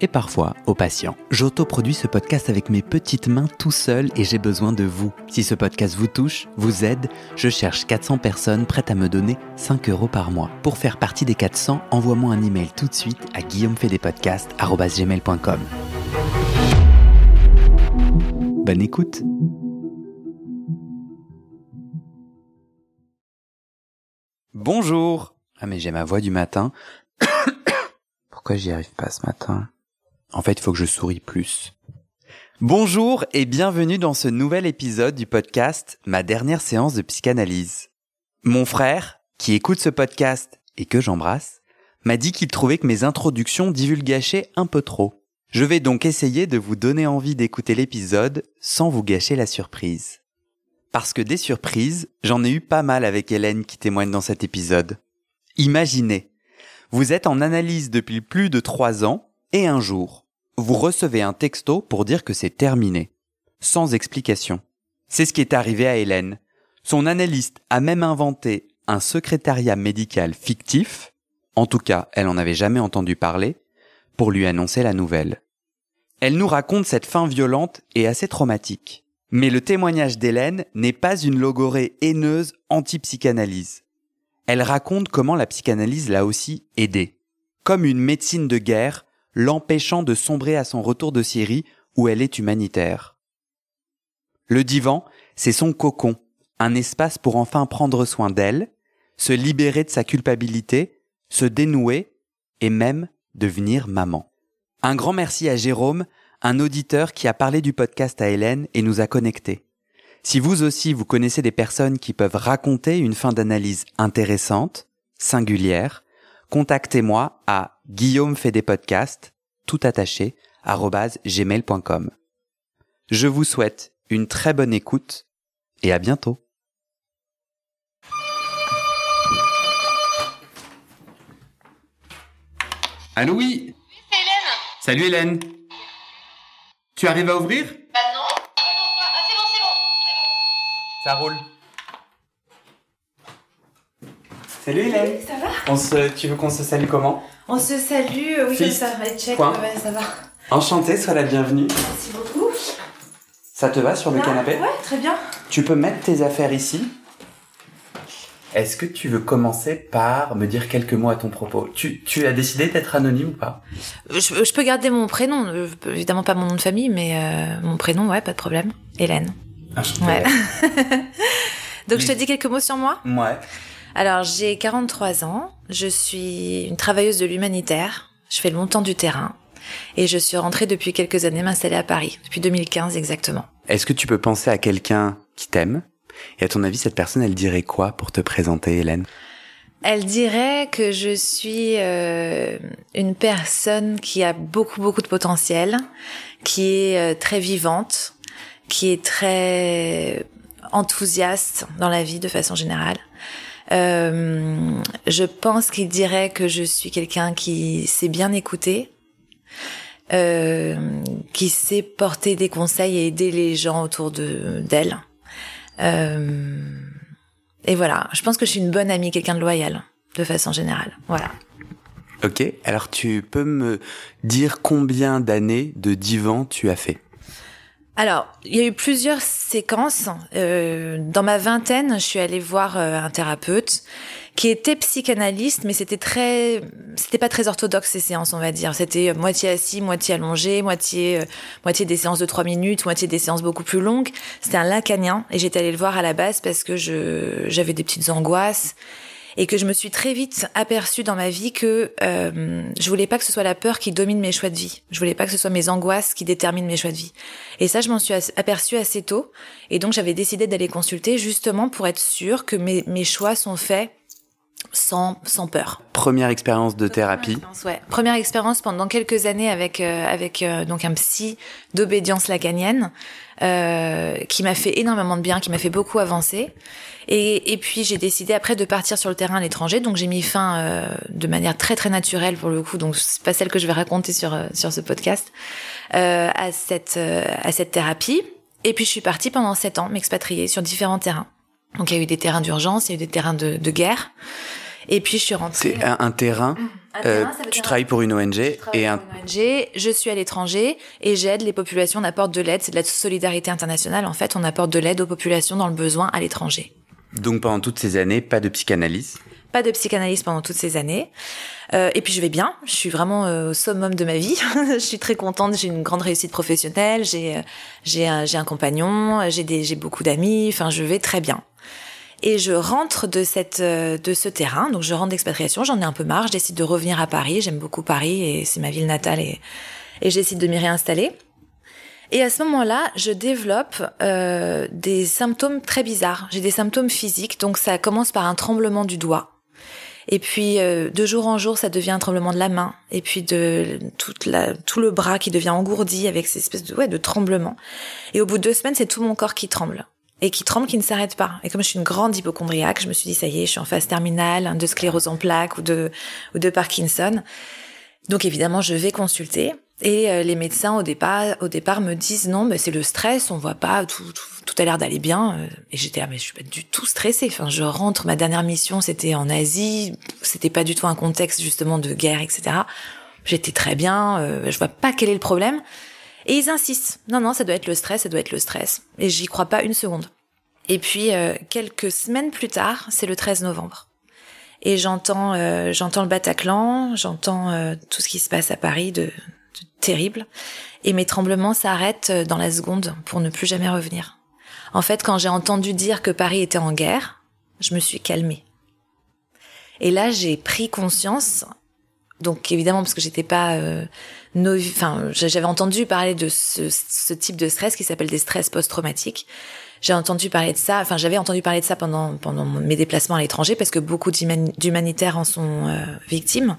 et parfois au patient. J'autoproduis ce podcast avec mes petites mains tout seul et j'ai besoin de vous. Si ce podcast vous touche, vous aide, je cherche 400 personnes prêtes à me donner 5 euros par mois. Pour faire partie des 400, envoie-moi un email tout de suite à guillaumefedepodcast.com. Bonne écoute Bonjour Ah mais j'ai ma voix du matin. Pourquoi j'y arrive pas ce matin? En fait, il faut que je souris plus. Bonjour et bienvenue dans ce nouvel épisode du podcast Ma dernière séance de psychanalyse. Mon frère, qui écoute ce podcast et que j'embrasse, m'a dit qu'il trouvait que mes introductions divulgachaient un peu trop. Je vais donc essayer de vous donner envie d'écouter l'épisode sans vous gâcher la surprise. Parce que des surprises, j'en ai eu pas mal avec Hélène qui témoigne dans cet épisode. Imaginez, vous êtes en analyse depuis plus de trois ans et un jour, vous recevez un texto pour dire que c'est terminé. Sans explication. C'est ce qui est arrivé à Hélène. Son analyste a même inventé un secrétariat médical fictif, en tout cas elle en avait jamais entendu parler, pour lui annoncer la nouvelle. Elle nous raconte cette fin violente et assez traumatique. Mais le témoignage d'Hélène n'est pas une logorée haineuse anti-psychanalyse. Elle raconte comment la psychanalyse l'a aussi aidée, comme une médecine de guerre, l'empêchant de sombrer à son retour de Syrie où elle est humanitaire. Le divan, c'est son cocon, un espace pour enfin prendre soin d'elle, se libérer de sa culpabilité, se dénouer et même devenir maman. Un grand merci à Jérôme, un auditeur qui a parlé du podcast à Hélène et nous a connectés. Si vous aussi vous connaissez des personnes qui peuvent raconter une fin d'analyse intéressante, singulière, contactez-moi à Guillaume fait des podcasts, tout attaché, gmail.com. Je vous souhaite une très bonne écoute et à bientôt. Allô oui. Hélène. Salut Hélène. Tu arrives à ouvrir? Bah non. Ah non, ah, c'est bon, c'est bon, c'est bon. Ça roule. Salut Hélène. Ça va? On se, Tu veux qu'on se salue comment? On se salue, euh, oui, Fist. ça va, check, ouais, ça va. Enchanté, sois la bienvenue. Merci beaucoup. Ça te va sur le Là canapé? Ouais, très bien. Tu peux mettre tes affaires ici. Est-ce que tu veux commencer par me dire quelques mots à ton propos? Tu, tu as décidé d'être anonyme ou pas? Euh, Je, je peux garder mon prénom, euh, évidemment pas mon nom de famille, mais euh, mon prénom, ouais, pas de problème. Hélène. Enchanté. Ouais. Donc je te dis quelques mots sur moi? Ouais. Alors j'ai 43 ans, je suis une travailleuse de l'humanitaire, je fais longtemps du terrain et je suis rentrée depuis quelques années m'installer à Paris, depuis 2015 exactement. Est-ce que tu peux penser à quelqu'un qui t'aime? Et à ton avis, cette personne, elle dirait quoi pour te présenter, Hélène? Elle dirait que je suis euh, une personne qui a beaucoup beaucoup de potentiel, qui est euh, très vivante, qui est très enthousiaste dans la vie de façon générale. Euh, je pense qu'il dirait que je suis quelqu'un qui sait bien écouter, euh, qui sait porter des conseils et aider les gens autour de d'elle. Euh, et voilà, je pense que je suis une bonne amie, quelqu'un de loyal, de façon générale. Voilà. Ok, alors tu peux me dire combien d'années de divan tu as fait? Alors, il y a eu plusieurs séquences. Euh, dans ma vingtaine, je suis allée voir euh, un thérapeute qui était psychanalyste, mais c'était très, c'était pas très orthodoxe ces séances, on va dire. C'était euh, moitié assis, moitié allongé, moitié, euh, moitié des séances de trois minutes, moitié des séances beaucoup plus longues. C'était un lacanien et j'étais allée le voir à la base parce que je, j'avais des petites angoisses et que je me suis très vite aperçue dans ma vie que euh, je voulais pas que ce soit la peur qui domine mes choix de vie. Je voulais pas que ce soit mes angoisses qui déterminent mes choix de vie. Et ça, je m'en suis aperçue assez tôt. Et donc, j'avais décidé d'aller consulter justement pour être sûre que mes, mes choix sont faits sans, sans peur. Première expérience de thérapie. Ouais. Première expérience pendant quelques années avec euh, avec euh, donc un psy d'obédience lacanienne euh, qui m'a fait énormément de bien, qui m'a fait beaucoup avancer. Et, et puis j'ai décidé après de partir sur le terrain à l'étranger, donc j'ai mis fin euh, de manière très très naturelle pour le coup, donc c'est pas celle que je vais raconter sur euh, sur ce podcast à cette à cette thérapie. Et puis je suis partie pendant sept ans m'expatrier sur différents terrains. Donc il y a eu des terrains d'urgence, il y a eu des terrains de, de guerre. Et puis je suis rentrée. C'est un, un, terrain. Un euh, terrain, ça veut tu dire- travailles pour une ONG Je et un. pour une ONG, je suis à l'étranger et j'aide les populations, on apporte de l'aide, c'est de la solidarité internationale en fait, on apporte de l'aide aux populations dans le besoin à l'étranger. Donc pendant toutes ces années, pas de psychanalyse? Pas de psychanalyse pendant toutes ces années. Euh, et puis je vais bien, je suis vraiment euh, au summum de ma vie. je suis très contente, j'ai une grande réussite professionnelle, j'ai euh, j'ai un, j'ai un compagnon, j'ai des j'ai beaucoup d'amis, enfin je vais très bien. Et je rentre de cette euh, de ce terrain, donc je rentre d'expatriation, j'en ai un peu marre, je décide de revenir à Paris, j'aime beaucoup Paris et c'est ma ville natale et et je de m'y réinstaller. Et à ce moment-là, je développe euh, des symptômes très bizarres. J'ai des symptômes physiques, donc ça commence par un tremblement du doigt. Et puis euh, de jour en jour, ça devient un tremblement de la main, et puis de toute la, tout le bras qui devient engourdi avec ces espèces de ouais de tremblements. Et au bout de deux semaines, c'est tout mon corps qui tremble et qui tremble, qui ne s'arrête pas. Et comme je suis une grande hypochondriaque, je me suis dit ça y est, je suis en phase terminale de sclérose en plaques ou de ou de Parkinson. Donc évidemment, je vais consulter. Et euh, les médecins au départ, au départ me disent non, mais c'est le stress, on voit pas, tout, tout, tout a l'air d'aller bien. Euh, Et j'étais ah mais je suis pas du tout stressée. Enfin, je rentre, ma dernière mission c'était en Asie, c'était pas du tout un contexte justement de guerre, etc. J'étais très bien, euh, je vois pas quel est le problème. Et ils insistent, non non, ça doit être le stress, ça doit être le stress. Et j'y crois pas une seconde. Et puis euh, quelques semaines plus tard, c'est le 13 novembre. Et j'entends, euh, j'entends le Bataclan, j'entends euh, tout ce qui se passe à Paris de, de terrible. Et mes tremblements s'arrêtent euh, dans la seconde pour ne plus jamais revenir. En fait, quand j'ai entendu dire que Paris était en guerre, je me suis calmée. Et là, j'ai pris conscience. Donc évidemment, parce que j'étais pas, euh, enfin, j'avais entendu parler de ce, ce type de stress qui s'appelle des stress post-traumatiques. J'ai entendu parler de ça, enfin j'avais entendu parler de ça pendant pendant mes déplacements à l'étranger parce que beaucoup d'humani- d'humanitaires en sont euh, victimes.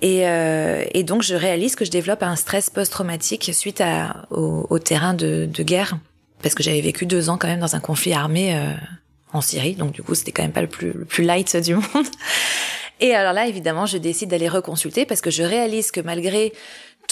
Et, euh, et donc je réalise que je développe un stress post-traumatique suite à, au, au terrain de, de guerre parce que j'avais vécu deux ans quand même dans un conflit armé euh, en Syrie, donc du coup c'était quand même pas le plus le plus light du monde. Et alors là, évidemment, je décide d'aller reconsulter parce que je réalise que malgré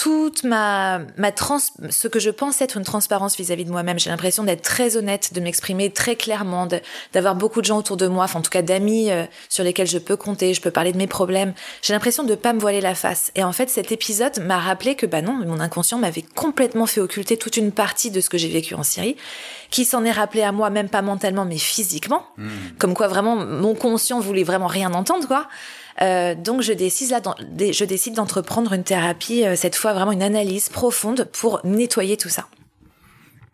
toute ma ma trans ce que je pense être une transparence vis-à-vis de moi-même. J'ai l'impression d'être très honnête de m'exprimer très clairement d'avoir beaucoup de gens autour de moi enfin en tout cas d'amis euh, sur lesquels je peux compter je peux parler de mes problèmes. J'ai l'impression de pas me voiler la face. Et en fait cet épisode m'a rappelé que bah non mon inconscient m'avait complètement fait occulter toute une partie de ce que j'ai vécu en Syrie qui s'en est rappelé à moi même pas mentalement mais physiquement. Comme quoi vraiment mon conscient voulait vraiment rien entendre quoi euh, donc je décide là, je décide d'entreprendre une thérapie, euh, cette fois vraiment une analyse profonde pour nettoyer tout ça.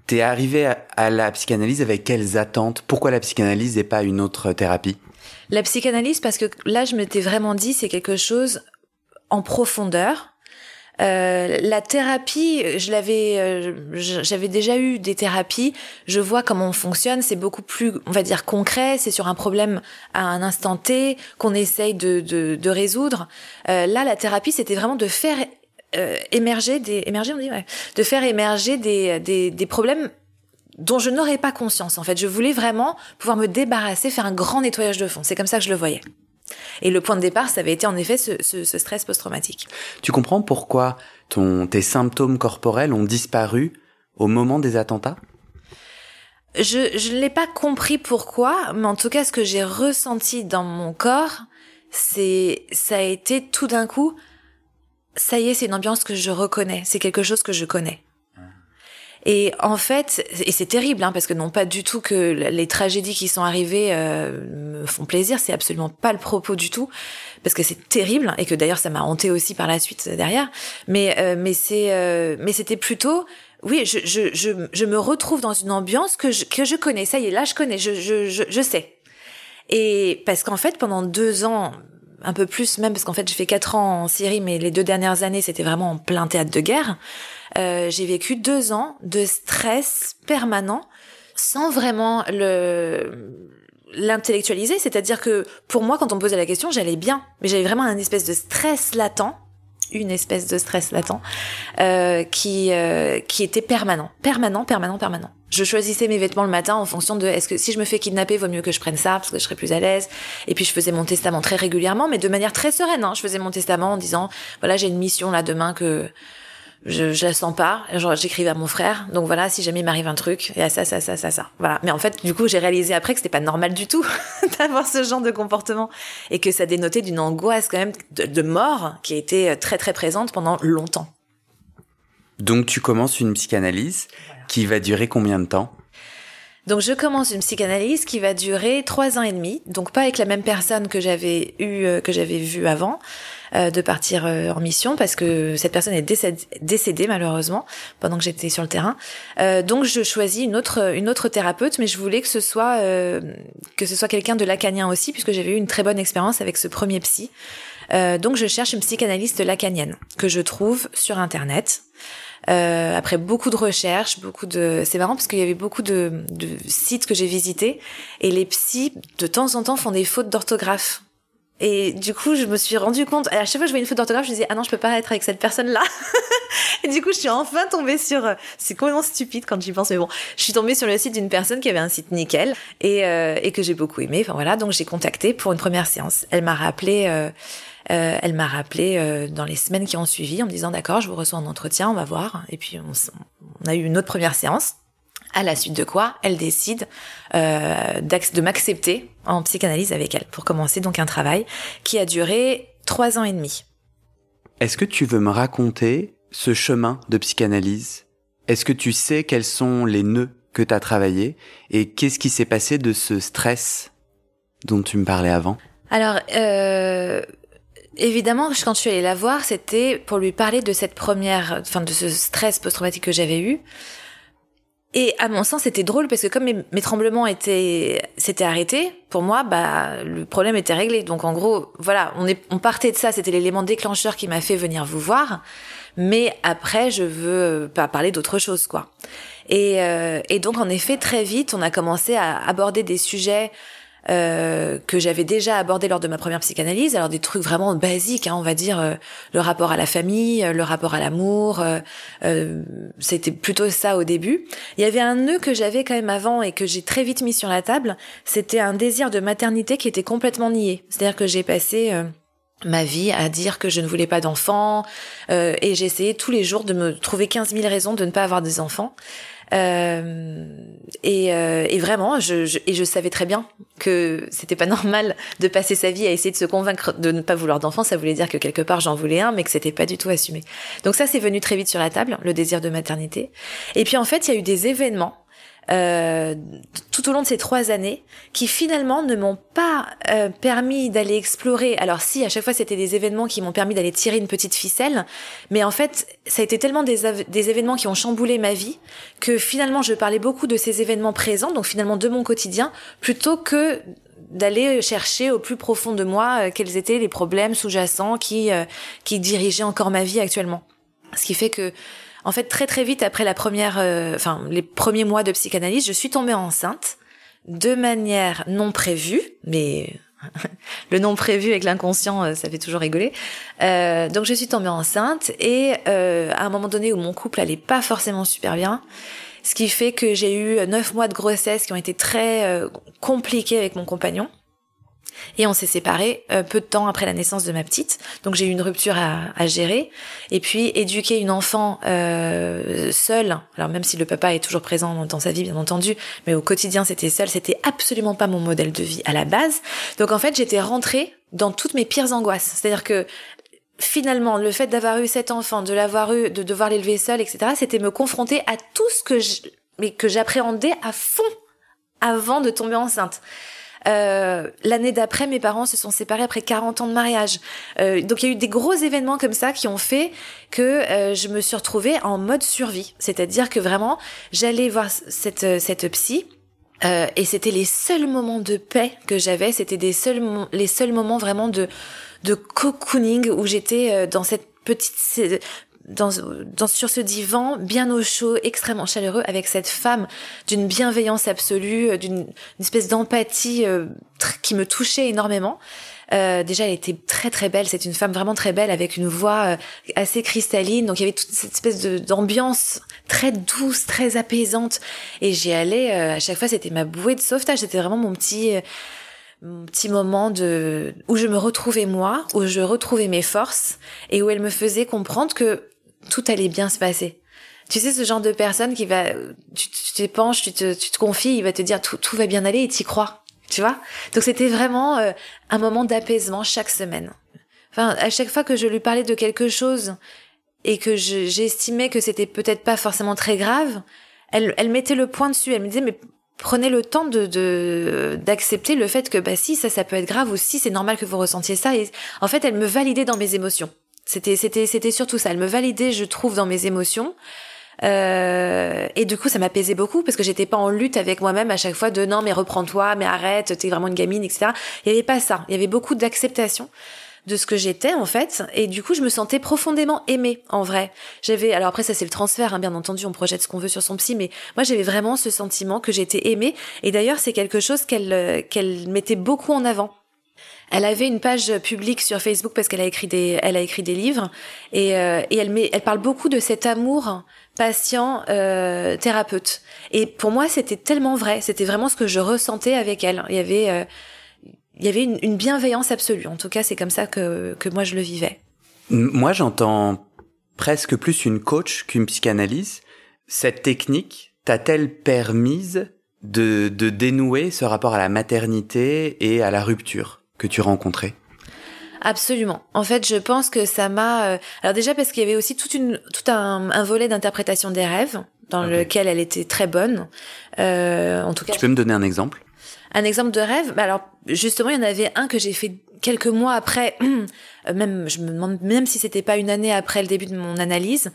T'es arrivé à, à la psychanalyse avec quelles attentes? Pourquoi la psychanalyse et pas une autre thérapie? La psychanalyse, parce que là je m'étais vraiment dit c'est quelque chose en profondeur. Euh, la thérapie, je l'avais, euh, j'avais déjà eu des thérapies. Je vois comment on fonctionne. C'est beaucoup plus, on va dire, concret. C'est sur un problème à un instant T qu'on essaye de, de, de résoudre. Euh, là, la thérapie, c'était vraiment de faire euh, émerger des, émerger, on dit, ouais, de faire émerger des, des, des problèmes dont je n'aurais pas conscience. En fait, je voulais vraiment pouvoir me débarrasser, faire un grand nettoyage de fond. C'est comme ça que je le voyais. Et le point de départ, ça avait été en effet ce, ce, ce stress post-traumatique. Tu comprends pourquoi ton, tes symptômes corporels ont disparu au moment des attentats? Je je l'ai pas compris pourquoi, mais en tout cas, ce que j'ai ressenti dans mon corps, c'est ça a été tout d'un coup. Ça y est, c'est une ambiance que je reconnais. C'est quelque chose que je connais. Et en fait, et c'est terrible, hein, parce que non pas du tout que les tragédies qui sont arrivées euh, me font plaisir, c'est absolument pas le propos du tout, parce que c'est terrible et que d'ailleurs ça m'a hanté aussi par la suite derrière. Mais euh, mais c'est euh, mais c'était plutôt oui, je, je, je, je me retrouve dans une ambiance que je, que je connais. Ça y est, là, je connais, je, je, je, je sais. Et parce qu'en fait, pendant deux ans, un peu plus même, parce qu'en fait, j'ai fait quatre ans en Syrie, mais les deux dernières années, c'était vraiment en plein théâtre de guerre. Euh, j'ai vécu deux ans de stress permanent sans vraiment le l'intellectualiser, c'est-à-dire que pour moi, quand on me posait la question, j'allais bien, mais j'avais vraiment un espèce de stress latent, une espèce de stress latent, euh, qui euh, qui était permanent, permanent, permanent, permanent. Je choisissais mes vêtements le matin en fonction de est-ce que si je me fais kidnapper, vaut mieux que je prenne ça parce que je serai plus à l'aise. Et puis je faisais mon testament très régulièrement, mais de manière très sereine. Hein. Je faisais mon testament en disant voilà j'ai une mission là demain que je, je la sens pas. Genre, j'écrivais à mon frère. Donc voilà, si jamais il m'arrive un truc, il y a ça, ça, ça, ça, ça. Voilà. Mais en fait, du coup, j'ai réalisé après que c'était pas normal du tout d'avoir ce genre de comportement et que ça dénotait d'une angoisse quand même de, de mort qui a été très très présente pendant longtemps. Donc tu commences une psychanalyse qui va durer combien de temps? Donc je commence une psychanalyse qui va durer trois ans et demi, donc pas avec la même personne que j'avais eu, euh, que j'avais vue avant, euh, de partir euh, en mission parce que cette personne est décédée, malheureusement pendant que j'étais sur le terrain. Euh, donc je choisis une autre une autre thérapeute, mais je voulais que ce soit euh, que ce soit quelqu'un de lacanien aussi puisque j'avais eu une très bonne expérience avec ce premier psy. Donc je cherche une psychanalyste lacanienne que je trouve sur internet. Euh, après beaucoup de recherches, beaucoup de, c'est marrant parce qu'il y avait beaucoup de, de sites que j'ai visités et les psys de temps en temps font des fautes d'orthographe. Et du coup, je me suis rendu compte, à chaque fois que je voyais une faute d'orthographe, je disais, ah non, je peux pas être avec cette personne-là. et du coup, je suis enfin tombée sur, c'est complètement stupide quand j'y pense, mais bon, je suis tombée sur le site d'une personne qui avait un site nickel et, euh, et que j'ai beaucoup aimé. Enfin voilà, donc j'ai contacté pour une première séance. Elle m'a rappelé, euh, euh, elle m'a rappelé euh, dans les semaines qui ont suivi en me disant, d'accord, je vous reçois en entretien, on va voir. Et puis, on, on a eu une autre première séance. À la suite de quoi, elle décide euh, de m'accepter en psychanalyse avec elle pour commencer donc un travail qui a duré trois ans et demi. Est-ce que tu veux me raconter ce chemin de psychanalyse? Est-ce que tu sais quels sont les nœuds que tu as travaillés et qu'est-ce qui s'est passé de ce stress dont tu me parlais avant? Alors, euh, évidemment, quand je suis allée la voir, c'était pour lui parler de cette première, enfin de ce stress post-traumatique que j'avais eu. Et à mon sens, c'était drôle parce que comme mes, tremblements étaient s'étaient arrêtés, pour moi, bah le problème était réglé. Donc en gros, voilà, on est on partait de ça, c'était l'élément déclencheur qui m'a fait venir vous voir. Mais après, je veux pas parler d'autre chose, quoi. Et, euh, et donc en effet, très vite, on a commencé à aborder des sujets euh, que j'avais déjà abordé lors de ma première psychanalyse, alors des trucs vraiment basiques, hein, on va dire euh, le rapport à la famille, euh, le rapport à l'amour, euh, euh, c'était plutôt ça au début. Il y avait un nœud que j'avais quand même avant et que j'ai très vite mis sur la table, c'était un désir de maternité qui était complètement nié. C'est-à-dire que j'ai passé euh, ma vie à dire que je ne voulais pas d'enfants euh, et essayé tous les jours de me trouver 15 000 raisons de ne pas avoir des enfants. Euh, et, euh, et vraiment, je, je, et je savais très bien que c'était pas normal de passer sa vie à essayer de se convaincre de ne pas vouloir d'enfants. Ça voulait dire que quelque part j'en voulais un, mais que c'était pas du tout assumé. Donc ça, c'est venu très vite sur la table, le désir de maternité. Et puis en fait, il y a eu des événements euh, tout au long de ces trois années qui finalement ne m'ont pas euh, permis d'aller explorer. Alors si, à chaque fois c'était des événements qui m'ont permis d'aller tirer une petite ficelle, mais en fait ça a été tellement des, des événements qui ont chamboulé ma vie que finalement je parlais beaucoup de ces événements présents, donc finalement de mon quotidien, plutôt que d'aller chercher au plus profond de moi euh, quels étaient les problèmes sous-jacents qui euh, qui dirigeaient encore ma vie actuellement. Ce qui fait que en fait, très très vite après la première, euh, enfin les premiers mois de psychanalyse, je suis tombée enceinte de manière non prévue, mais le non prévu avec l'inconscient, euh, ça fait toujours rigoler. Euh, donc je suis tombée enceinte et euh, à un moment donné où mon couple allait pas forcément super bien, ce qui fait que j'ai eu neuf mois de grossesse qui ont été très euh, compliqués avec mon compagnon. Et on s'est séparés euh, peu de temps après la naissance de ma petite. Donc j'ai eu une rupture à, à gérer. Et puis éduquer une enfant euh, seule, alors même si le papa est toujours présent dans, sa vie bien entendu, mais au quotidien c'était seul, c'était absolument pas mon modèle de vie à la base. Donc en fait j'étais rentrée dans toutes mes pires angoisses. C'est-à-dire que finalement, le fait d'avoir eu cet enfant, de l'avoir eu, de devoir l'élever seul, etc., c'était me confronter à tout ce que je, mais que j'appréhendais à fond avant de tomber enceinte. Euh, L'année d'après, mes parents se sont séparés après 40 ans de mariage. Euh, donc il y a eu des gros événements comme ça qui ont fait que euh, je me suis retrouvée en mode survie. C'est-à-dire que vraiment, j'allais voir cette, cette psy Euh, et c'était les seuls moments de paix que j'avais. C'était des seuls, les seuls moments vraiment de, de cocooning où j'étais euh, dans cette petite, dans, dans, sur ce divan, bien au chaud, extrêmement chaleureux, avec cette femme d'une bienveillance absolue, euh, d'une une espèce d'empathie euh, qui me touchait énormément. Euh, déjà, elle était très très belle. C'est une femme vraiment très belle avec une voix euh, assez cristalline. Donc il y avait toute cette espèce d'ambiance très douce, très apaisante. Et j'y allais euh, à chaque fois. C'était ma bouée de sauvetage. C'était vraiment mon petit euh, mon petit moment de où je me retrouvais moi, où je retrouvais mes forces et où elle me faisait comprendre que tout allait bien se passer. Tu sais ce genre de personne qui va tu tu t'épanches, tu te tu te confies, il va te dire tout tout va bien aller et t'y crois. Tu vois? Donc c'était vraiment euh, un moment d'apaisement chaque semaine. Enfin, à chaque fois que je lui parlais de quelque chose et que je- j'estimais que c'était peut-être pas forcément très grave, elle, elle mettait le point dessus. Elle me disait, mais prenez le temps de de- d'accepter le fait que bah si ça ça peut être grave ou si c'est normal que vous ressentiez ça. Et en fait, elle me validait dans mes émotions. C'était c'était c'était surtout ça. Elle me validait, je trouve, dans mes émotions. Euh, et du coup, ça m'apaisait beaucoup parce que j'étais pas en lutte avec moi-même à chaque fois de non mais reprends-toi, mais arrête, t'es vraiment une gamine, etc. Il y avait pas ça. Il y avait beaucoup d'acceptation de ce que j'étais en fait et du coup je me sentais profondément aimée en vrai j'avais alors après ça c'est le transfert hein, bien entendu on projette ce qu'on veut sur son psy mais moi j'avais vraiment ce sentiment que j'étais aimée et d'ailleurs c'est quelque chose qu'elle euh, qu'elle mettait beaucoup en avant elle avait une page publique sur Facebook parce qu'elle a écrit des, elle a écrit des livres et, euh, et elle, met, elle parle beaucoup de cet amour patient euh, thérapeute. Et pour moi, c'était tellement vrai. C'était vraiment ce que je ressentais avec elle. Il y avait, euh, il y avait une, une bienveillance absolue. En tout cas, c'est comme ça que, que moi je le vivais. Moi, j'entends presque plus une coach qu'une psychanalyse. Cette technique t'a-t-elle permise de, de dénouer ce rapport à la maternité et à la rupture? Que tu rencontrais? Absolument. En fait, je pense que ça m'a. euh, Alors déjà parce qu'il y avait aussi toute une, tout un, un volet d'interprétation des rêves dans Ok. lequel elle était très bonne. Euh, en tout cas, Tu peux me donner un exemple? Un exemple de rêve, bah alors justement, il y en avait un que j'ai fait quelques mois après, euh, même je me demande même si c'était pas une année après le début de mon analyse.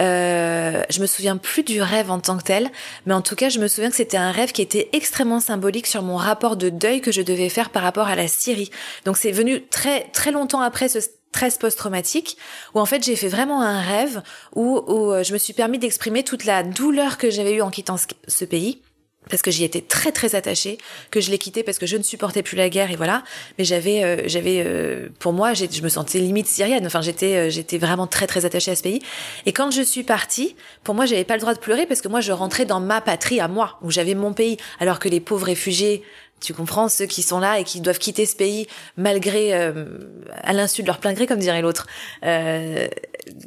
Euh, je me souviens plus du rêve en tant que tel, mais en tout cas, je me souviens que c'était un rêve qui était extrêmement symbolique sur mon rapport de deuil que je devais faire par rapport à la Syrie. Donc c'est venu très très longtemps après ce stress post-traumatique où en fait j'ai fait vraiment un rêve où, où euh, je me suis permis d'exprimer toute la douleur que j'avais eue en quittant ce- ce pays parce que j'y étais très très attachée, que je l'ai quitté parce que je ne supportais plus la guerre et voilà. Mais j'avais, euh, j'avais, euh, pour moi, je me sentais limite syrienne. Enfin, j'étais, euh, j'étais vraiment très très attachée à ce pays. Et quand je suis partie, pour moi, j'avais pas le droit de pleurer parce que moi, je rentrais dans ma patrie à moi, où j'avais mon pays, alors que les pauvres réfugiés. Tu comprends ceux qui sont là et qui doivent quitter ce pays malgré euh, à l'insu de leur plein gré comme dirait l'autre. Euh,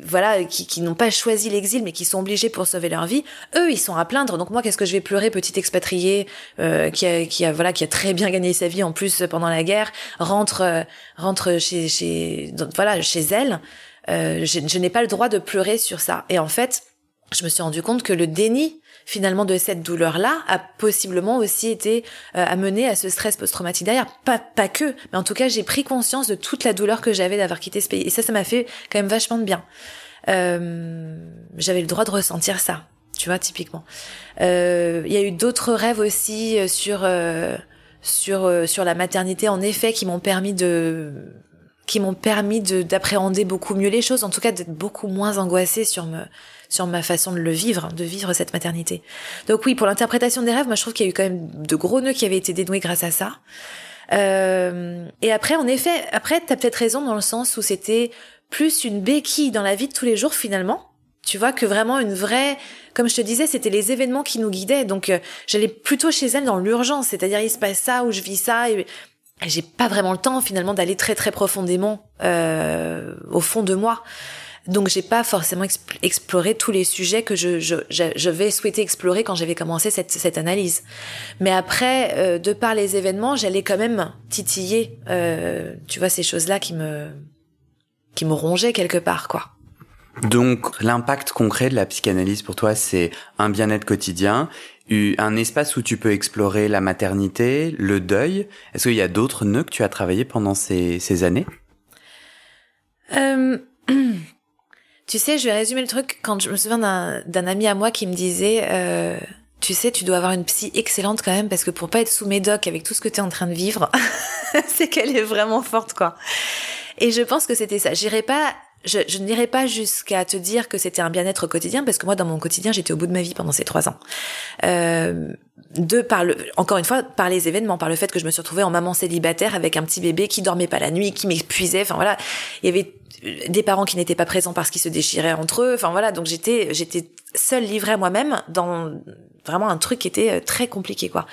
voilà, qui, qui n'ont pas choisi l'exil mais qui sont obligés pour sauver leur vie. Eux, ils sont à plaindre. Donc moi, qu'est-ce que je vais pleurer, petit expatrié euh, qui a qui a voilà qui a très bien gagné sa vie en plus pendant la guerre, rentre euh, rentre chez chez voilà chez elle. Euh, je, je n'ai pas le droit de pleurer sur ça. Et en fait, je me suis rendu compte que le déni finalement de cette douleur-là a possiblement aussi été euh, amené à ce stress post-traumatique derrière. Pas, pas que, mais en tout cas, j'ai pris conscience de toute la douleur que j'avais d'avoir quitté ce pays. Et ça, ça m'a fait quand même vachement de bien. Euh, j'avais le droit de ressentir ça, tu vois, typiquement. Euh, Il y a eu d'autres rêves aussi euh, sur euh, sur sur la maternité, en effet, qui m'ont permis de qui m'ont permis de d'appréhender beaucoup mieux les choses, en tout cas d'être beaucoup moins angoissée sur me sur ma façon de le vivre, de vivre cette maternité. Donc oui, pour l'interprétation des rêves, moi je trouve qu'il y a eu quand même de gros nœuds qui avaient été dénoués grâce à ça. Euh, et après, en effet, après t'as peut-être raison dans le sens où c'était plus une béquille dans la vie de tous les jours finalement. Tu vois que vraiment une vraie, comme je te disais, c'était les événements qui nous guidaient. Donc euh, j'allais plutôt chez elle dans l'urgence, c'est-à-dire il se passe ça ou je vis ça et j'ai pas vraiment le temps finalement d'aller très très profondément euh, au fond de moi. Donc j'ai pas forcément exp- exploré tous les sujets que je, je, je, vais souhaiter explorer quand j'avais commencé cette, cette analyse. Mais après, euh, de par les événements, j'allais quand même titiller, euh, tu vois, ces choses-là qui me qui me rongeaient quelque part, quoi. Donc, l'impact concret de la psychanalyse pour toi, c'est un bien-être quotidien, un espace où tu peux explorer la maternité, le deuil. Est-ce qu'il y a d'autres nœuds que tu as travaillé pendant ces, années? Euh, tu sais, je vais résumer le truc quand je me souviens d'un d'un ami à moi qui me disait, euh, tu sais, tu dois avoir une psy excellente quand même parce que pour pas être sous médoc avec tout ce que tu es en train de vivre, c'est qu'elle est vraiment forte quoi. Et je pense que c'était ça. J'irai pas je, je n'irai pas jusqu'à te dire que c'était un bien-être quotidien parce que moi dans mon quotidien j'étais au bout de ma vie pendant ces trois ans. Euh, de par le, encore une fois par les événements, par le fait que je me suis retrouvée en maman célibataire avec un petit bébé qui dormait pas la nuit, qui m'épuisait. Enfin voilà, il y avait des parents qui n'étaient pas présents parce qu'ils se déchiraient entre eux. Enfin voilà, donc j'étais j'étais seule livrée à moi-même dans vraiment un truc qui était euh, très compliqué quoi.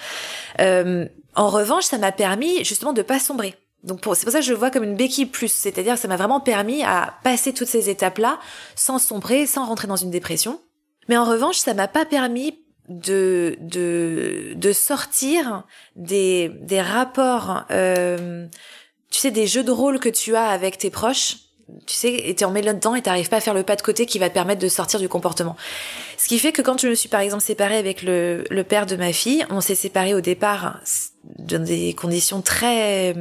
Euh, en revanche, ça m'a permis justement de pas sombrer donc c'est pour ça que je le vois comme une béquille plus, c'est-à-dire que ça m'a vraiment permis à passer toutes ces étapes-là sans sombrer, sans rentrer dans une dépression. Mais en revanche, ça m'a pas permis de de de sortir des des rapports, euh, tu sais, des jeux de rôle que tu as avec tes proches. Tu sais, et t'es emmêlé là-dedans et t'arrives pas à faire le pas de côté qui va te permettre de sortir du comportement. Ce qui fait que quand je me suis par exemple séparée avec le, le père de ma fille, on s'est séparés au départ dans des conditions très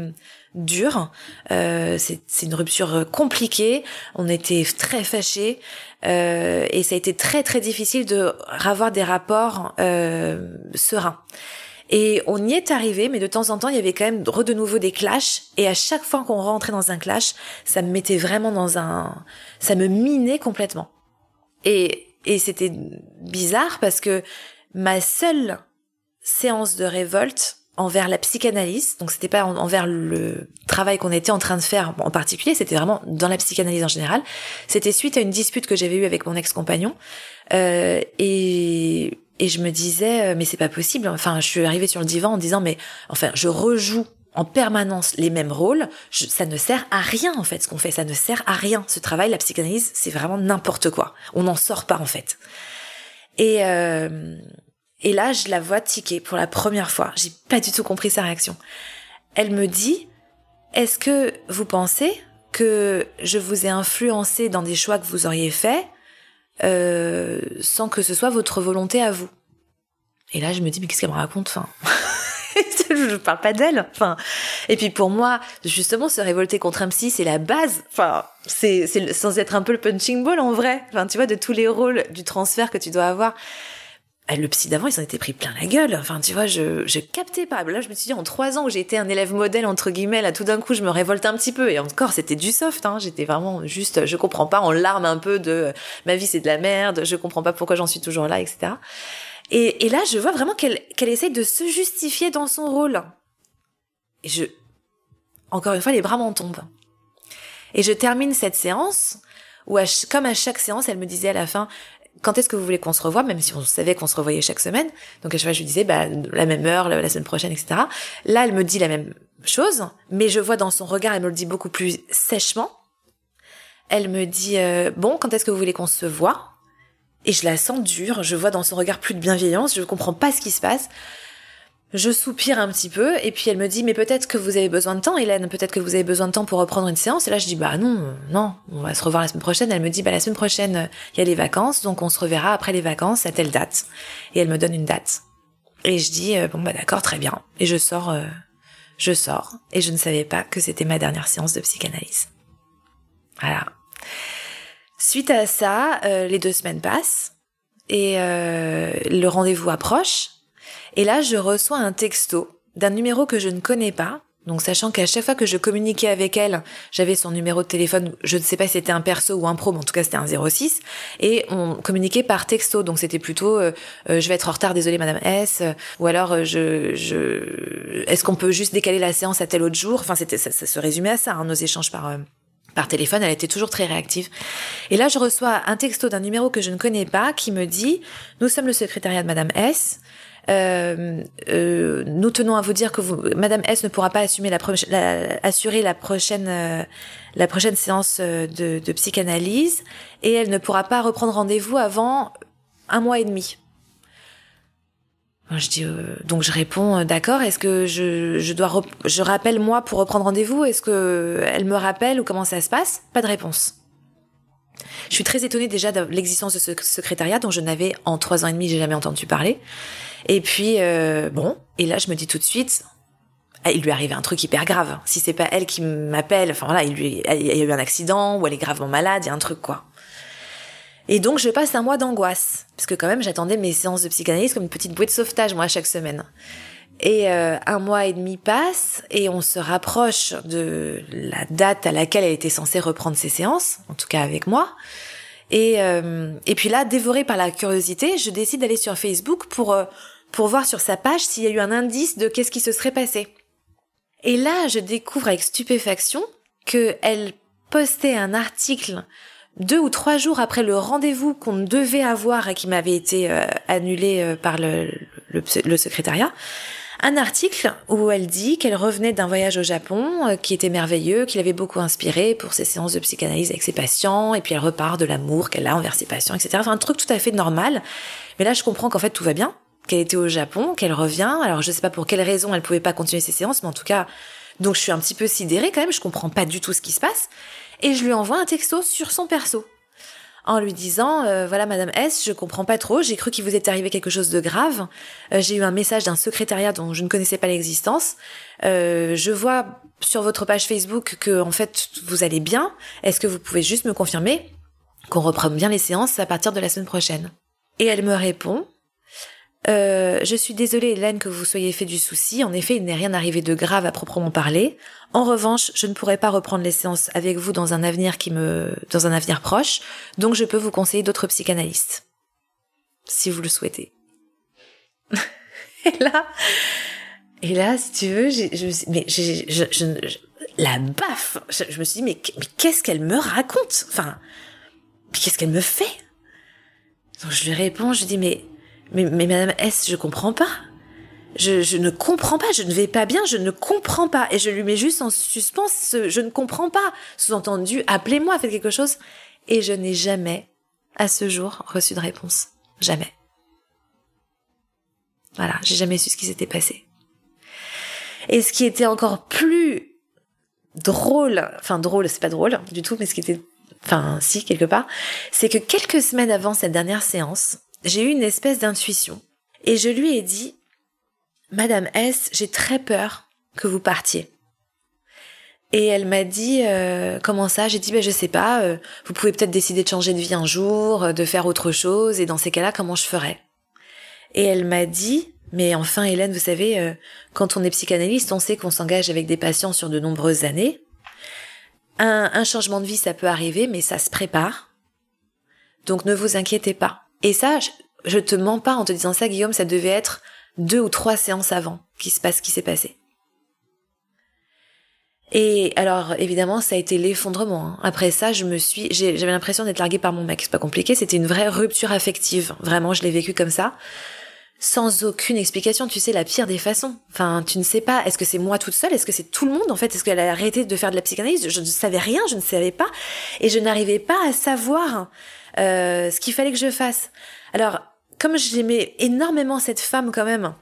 dur. Euh, c'est une rupture compliquée. On était très fâchés euh, et ça a été très très difficile de avoir des rapports euh, sereins. Et on y est arrivé, mais de temps en temps, il y avait quand même de nouveau des clashs. Et à chaque fois qu'on rentrait dans un clash, ça me mettait vraiment dans un, ça me minait complètement. Et et c'était bizarre parce que ma seule séance de révolte, envers la psychanalyse, donc c'était pas envers le travail qu'on était en train de faire en particulier, c'était vraiment dans la psychanalyse en général. C'était suite à une dispute que j'avais eue avec mon ex-compagnon, euh, et et je me disais euh, mais c'est pas possible. Enfin, je suis arrivée sur le divan en disant mais enfin je rejoue en permanence les mêmes rôles, ça ne sert à rien en fait ce qu'on fait, ça ne sert à rien. Ce travail, la psychanalyse, c'est vraiment n'importe quoi. On n'en sort pas en fait. Et euh, et là, je la vois tiquer pour la première fois. J'ai pas du tout compris sa réaction. Elle me dit, est-ce que vous pensez que je vous ai influencé dans des choix que vous auriez faits euh, sans que ce soit votre volonté à vous? Et là, je me dis, mais qu'est-ce qu'elle me raconte? Enfin, je parle pas d'elle. Enfin, et puis pour moi, justement, se révolter contre psy, c'est la base. Enfin, c'est sans être un peu le punching ball en vrai. Enfin, tu vois, de tous les rôles du transfert que tu dois avoir. Eh, le psy d'avant, ils s'en étaient pris plein la gueule. Enfin, tu vois, je, je captais pas. Là, je me suis dit, en trois ans où j'ai été un élève modèle, entre guillemets, là, tout d'un coup, je me révolte un petit peu. Et encore, c'était du soft, hein. J'étais vraiment juste, je comprends pas, en larmes un peu de ma vie, c'est de la merde, je comprends pas pourquoi j'en suis toujours là, etc. Et, et là, je vois vraiment qu'elle, qu'elle essaye de se justifier dans son rôle. Et je, encore une fois, les bras m'en tombent. Et je termine cette séance où, comme à chaque séance, elle me disait à la fin, quand est-ce que vous voulez qu'on se revoie, même si on savait qu'on se revoyait chaque semaine. Donc à chaque fois, je lui disais, bah, la même heure, la, semaine prochaine, etc. Là, elle me dit la même chose, mais je vois dans son regard, elle me le dit beaucoup plus sèchement. Elle me dit, euh, bon, quand est-ce que vous voulez qu'on se voit? Et je la sens dure, je vois dans son regard plus de bienveillance, je comprends pas ce qui se passe. Je soupire un petit peu et puis elle me dit mais peut-être que vous avez besoin de temps Hélène, peut-être que vous avez besoin de temps pour reprendre une séance et là je dis bah non, non, on va se revoir la semaine prochaine. Elle me dit bah la semaine prochaine il y a les vacances donc on se reverra après les vacances à telle date et elle me donne une date. Et je dis euh, bon bah d'accord, très bien et je sors euh, je sors et je ne savais pas que c'était ma dernière séance de psychanalyse. Voilà. Suite à ça, euh, les deux semaines passent et le rendez-vous approche et là, je reçois un texto d'un numéro que je ne connais pas. Donc sachant qu'à chaque fois que je communiquais avec elle, j'avais son numéro de téléphone, je ne sais pas si c'était un perso ou un pro, mais en tout cas c'était un 06, et on communiquait par texto, donc c'était plutôt euh, euh, je vais être en retard, désolé Madame S, ou alors euh, je, je est-ce qu'on peut juste décaler la séance à tel autre jour? Enfin c'était ça, se résumait à ça, hein, nos échanges par par téléphone, elle était toujours très réactive. Et là, je reçois un texto d'un numéro que je ne connais pas qui me dit Nous sommes le secrétariat de Madame S. Euh, euh, nous tenons à vous dire que vous, Madame S ne pourra pas assumer la, assurer la prochaine, euh, la prochaine séance euh, de, de, psychanalyse et elle ne pourra pas reprendre rendez-vous avant un mois et demi. Je dis donc je réponds d'accord. Est-ce que je, je dois je rappelle moi pour reprendre rendez-vous? Est-ce que elle me rappelle ou comment ça se passe? Pas de réponse. Je suis très étonnée déjà de l'existence de ce secrétariat dont je n'avais en trois ans et demi j'ai jamais entendu parler. Et puis euh, bon, et là je me dis tout de suite, ah, il lui arrivé un truc hyper grave. Si c'est pas elle qui m'appelle, enfin voilà, il, lui, il y a eu un accident ou elle est gravement malade, il y a un truc quoi. Et donc je passe un mois d'angoisse, parce que quand même j'attendais mes séances de psychanalyse comme une petite bouée de sauvetage moi chaque semaine. Et euh, un mois et demi passe et on se rapproche de la date à laquelle elle était censée reprendre ses séances, en tout cas avec moi. Et, euh, et puis là, dévorée par la curiosité, je décide d'aller sur Facebook pour, euh, pour voir sur sa page s'il y a eu un indice de qu'est-ce qui se serait passé. Et là, je découvre avec stupéfaction que elle postait un article deux ou trois jours après le rendez-vous qu'on devait avoir et qui m'avait été euh, annulé euh, par le, le, secrétariat, un article où elle dit qu'elle revenait d'un voyage au Japon euh, qui était merveilleux, qu'il avait beaucoup inspiré pour ses séances de psychanalyse avec ses patients, et puis elle repart de l'amour qu'elle a envers ses patients, etc. Enfin, un truc tout à fait normal. Mais là, je comprends qu'en fait, tout va bien, qu'elle était au Japon, qu'elle revient. Alors, je sais pas pour quelle raison elle pouvait pas continuer ses séances, mais en tout cas, donc je suis un petit peu sidérée quand même, je comprends pas du tout ce qui se passe et je lui envoie un texto sur son perso en lui disant euh, voilà madame S je comprends pas trop j'ai cru qu'il vous est arrivé quelque chose de grave. Euh, j'ai eu un message d'un secrétariat dont je ne connaissais pas l'existence. Euh, je vois sur votre page Facebook que en fait vous allez bien. Est-ce que vous pouvez juste me confirmer qu'on reprenne bien les séances à partir de la semaine prochaine? Et elle me répond euh, je suis désolée, Hélène, que vous soyez fait du souci. En effet, il n'est rien arrivé de grave à proprement parler. En revanche, je ne pourrai pas reprendre les séances avec vous dans un avenir qui me, dans un avenir proche. Donc, je peux vous conseiller d'autres psychanalystes. Si vous le souhaitez. et là, et là, si tu veux, je, mais je, je, la baffe. Je, me suis dit, mais, mais qu'est-ce qu'elle me raconte? Enfin, qu'est-ce qu'elle me fait? Donc, je lui réponds, je dis, mais, mais, mais Madame S, je comprends pas? Je, je, ne comprends pas, je ne vais pas bien, je ne comprends pas. Et je lui mets juste en suspens, ce, je ne comprends pas. Sous-entendu, appelez-moi, faites quelque chose. Et je n'ai jamais, à ce jour, reçu de réponse. Jamais. Voilà, j'ai jamais su ce qui s'était passé. Et ce qui était encore plus drôle, enfin drôle, c'est pas drôle du tout, mais ce qui était, enfin si, quelque part, c'est que quelques semaines avant cette dernière séance, j'ai eu une espèce d'intuition. Et je lui ai dit, Madame S, j'ai très peur que vous partiez. Et elle m'a dit euh, comment ça? J'ai dit ben je sais pas. Euh, vous pouvez peut-être décider de changer de vie un jour, euh, de faire autre chose. Et dans ces cas-là, comment je ferais? Et elle m'a dit mais enfin Hélène, vous savez, quand on est psychanalyste, on sait qu'on s'engage avec des patients sur de nombreuses années. Un, un changement de vie, ça peut arriver, mais ça se prépare. Donc ne vous inquiétez pas. Et ça, je, te mens pas en te disant ça, Guillaume, ça devait être deux ou trois séances avant qui se passe, qui s'est passé. Et alors, évidemment, ça a été l'effondrement. Hein. Après ça, je me suis, j'avais l'impression d'être larguée par mon mec. C'est pas compliqué. C'était une vraie rupture affective. Vraiment, je l'ai vécu comme ça. Sans aucune explication, tu sais, la pire des façons. Enfin, tu ne sais pas, est-ce que c'est moi toute seule Est-ce que c'est tout le monde en fait? Est-ce qu'elle a arrêté de faire de la psychanalyse? Je ne savais rien, je ne savais pas. Et je n'arrivais pas à savoir euh, ce qu'il fallait que je fasse. Alors, comme j'aimais énormément cette femme quand même,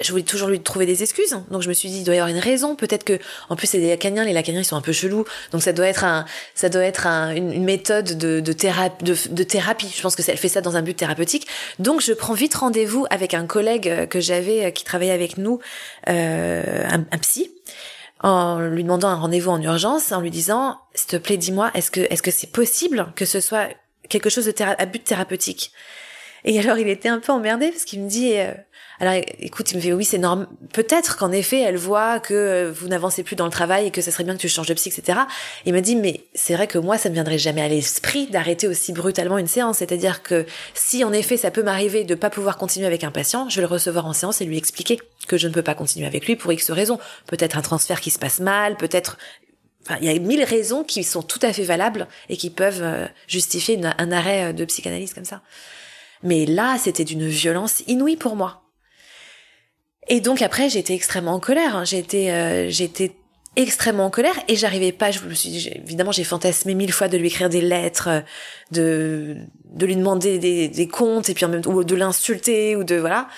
je voulais toujours lui trouver des excuses. Donc je me suis dit, il doit y avoir une raison. Peut-être que, en plus, c'est des lacaniens. Les lacaniens, ils sont un peu chelous. Donc ça doit être un, ça doit être une, méthode de, de, thérapie, de, thérapie. Je pense que elle fait ça dans un but thérapeutique. Donc je prends vite rendez-vous avec un collègue euh, que j'avais, euh, qui travaillait avec nous, euh, un, un, psy, en lui demandant un rendez-vous en urgence, en lui disant, s'il te plaît, dis-moi, est-ce que, est-ce que c'est possible que ce soit quelque chose de à but thérapeutique? Et alors il était un peu emmerdé parce qu'il me dit, euh, alors écoute, il me fait oui c'est normal, peut-être qu'en effet elle voit que euh, vous n'avancez plus dans le travail et que ça serait bien que tu changes de psy, etc. Il me dit mais c'est vrai que moi ça ne viendrait jamais à l'esprit d'arrêter aussi brutalement une séance, c'est-à-dire que si en effet ça peut m'arriver de pas pouvoir continuer avec un patient, je vais le recevoir en séance et lui expliquer que je ne peux pas continuer avec lui pour X raisons, peut-être un transfert qui se passe mal, peut-être Enfin, il y a mille raisons qui sont tout à fait valables et qui peuvent euh, justifier un arrêt euh, de psychanalyse comme ça. Mais là, c'était d'une violence inouïe pour moi. Et donc après, j'étais extrêmement en colère. Hein. J'étais, euh, j'étais extrêmement en colère et j'arrivais pas. Je me suis évidemment, j'ai fantasmé mille fois de lui écrire des lettres, de de lui demander des, comptes et puis en même ou de l'insulter ou de voilà.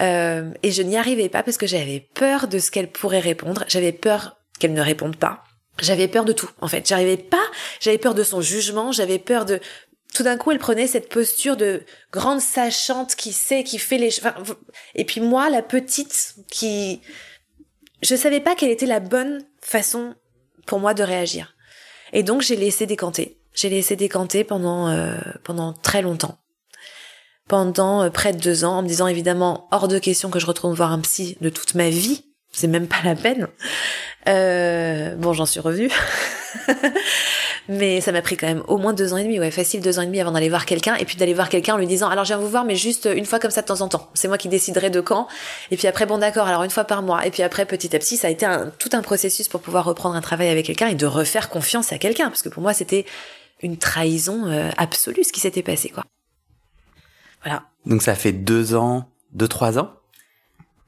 Euh, et je n'y arrivais pas parce que j'avais peur de ce qu'elle pourrait répondre. J'avais peur qu'elle ne réponde pas j'avais peur de tout en fait j'arrivais pas j'avais peur de son jugement j'avais peur de tout d'un coup elle prenait cette posture de grande sachante qui sait qui fait les enfin, et puis moi la petite qui je savais pas quelle était la bonne façon pour moi de réagir et donc j'ai laissé décanter J'ai laissé décanter pendant euh, pendant très longtemps. Pendant euh, près de deux ans, en me disant évidemment hors de question que je retourne voir un psy de toute ma vie. C'est même pas la peine. Euh, bon, j'en suis revenue. mais ça m'a pris quand même au moins deux ans et demi, ouais, facile deux ans et demi avant d'aller voir quelqu'un, et puis d'aller voir quelqu'un en lui disant, alors je viens vous voir, mais juste une fois comme ça de temps en temps. C'est moi qui déciderai de quand. Et puis après, bon d'accord, alors une fois par mois. Et puis après, petit à petit, ça a été un, tout un processus pour pouvoir reprendre un travail avec quelqu'un et de refaire confiance à quelqu'un, parce que pour moi, c'était une trahison euh, absolue ce qui s'était passé, quoi. Voilà. Donc ça fait deux ans, deux trois ans.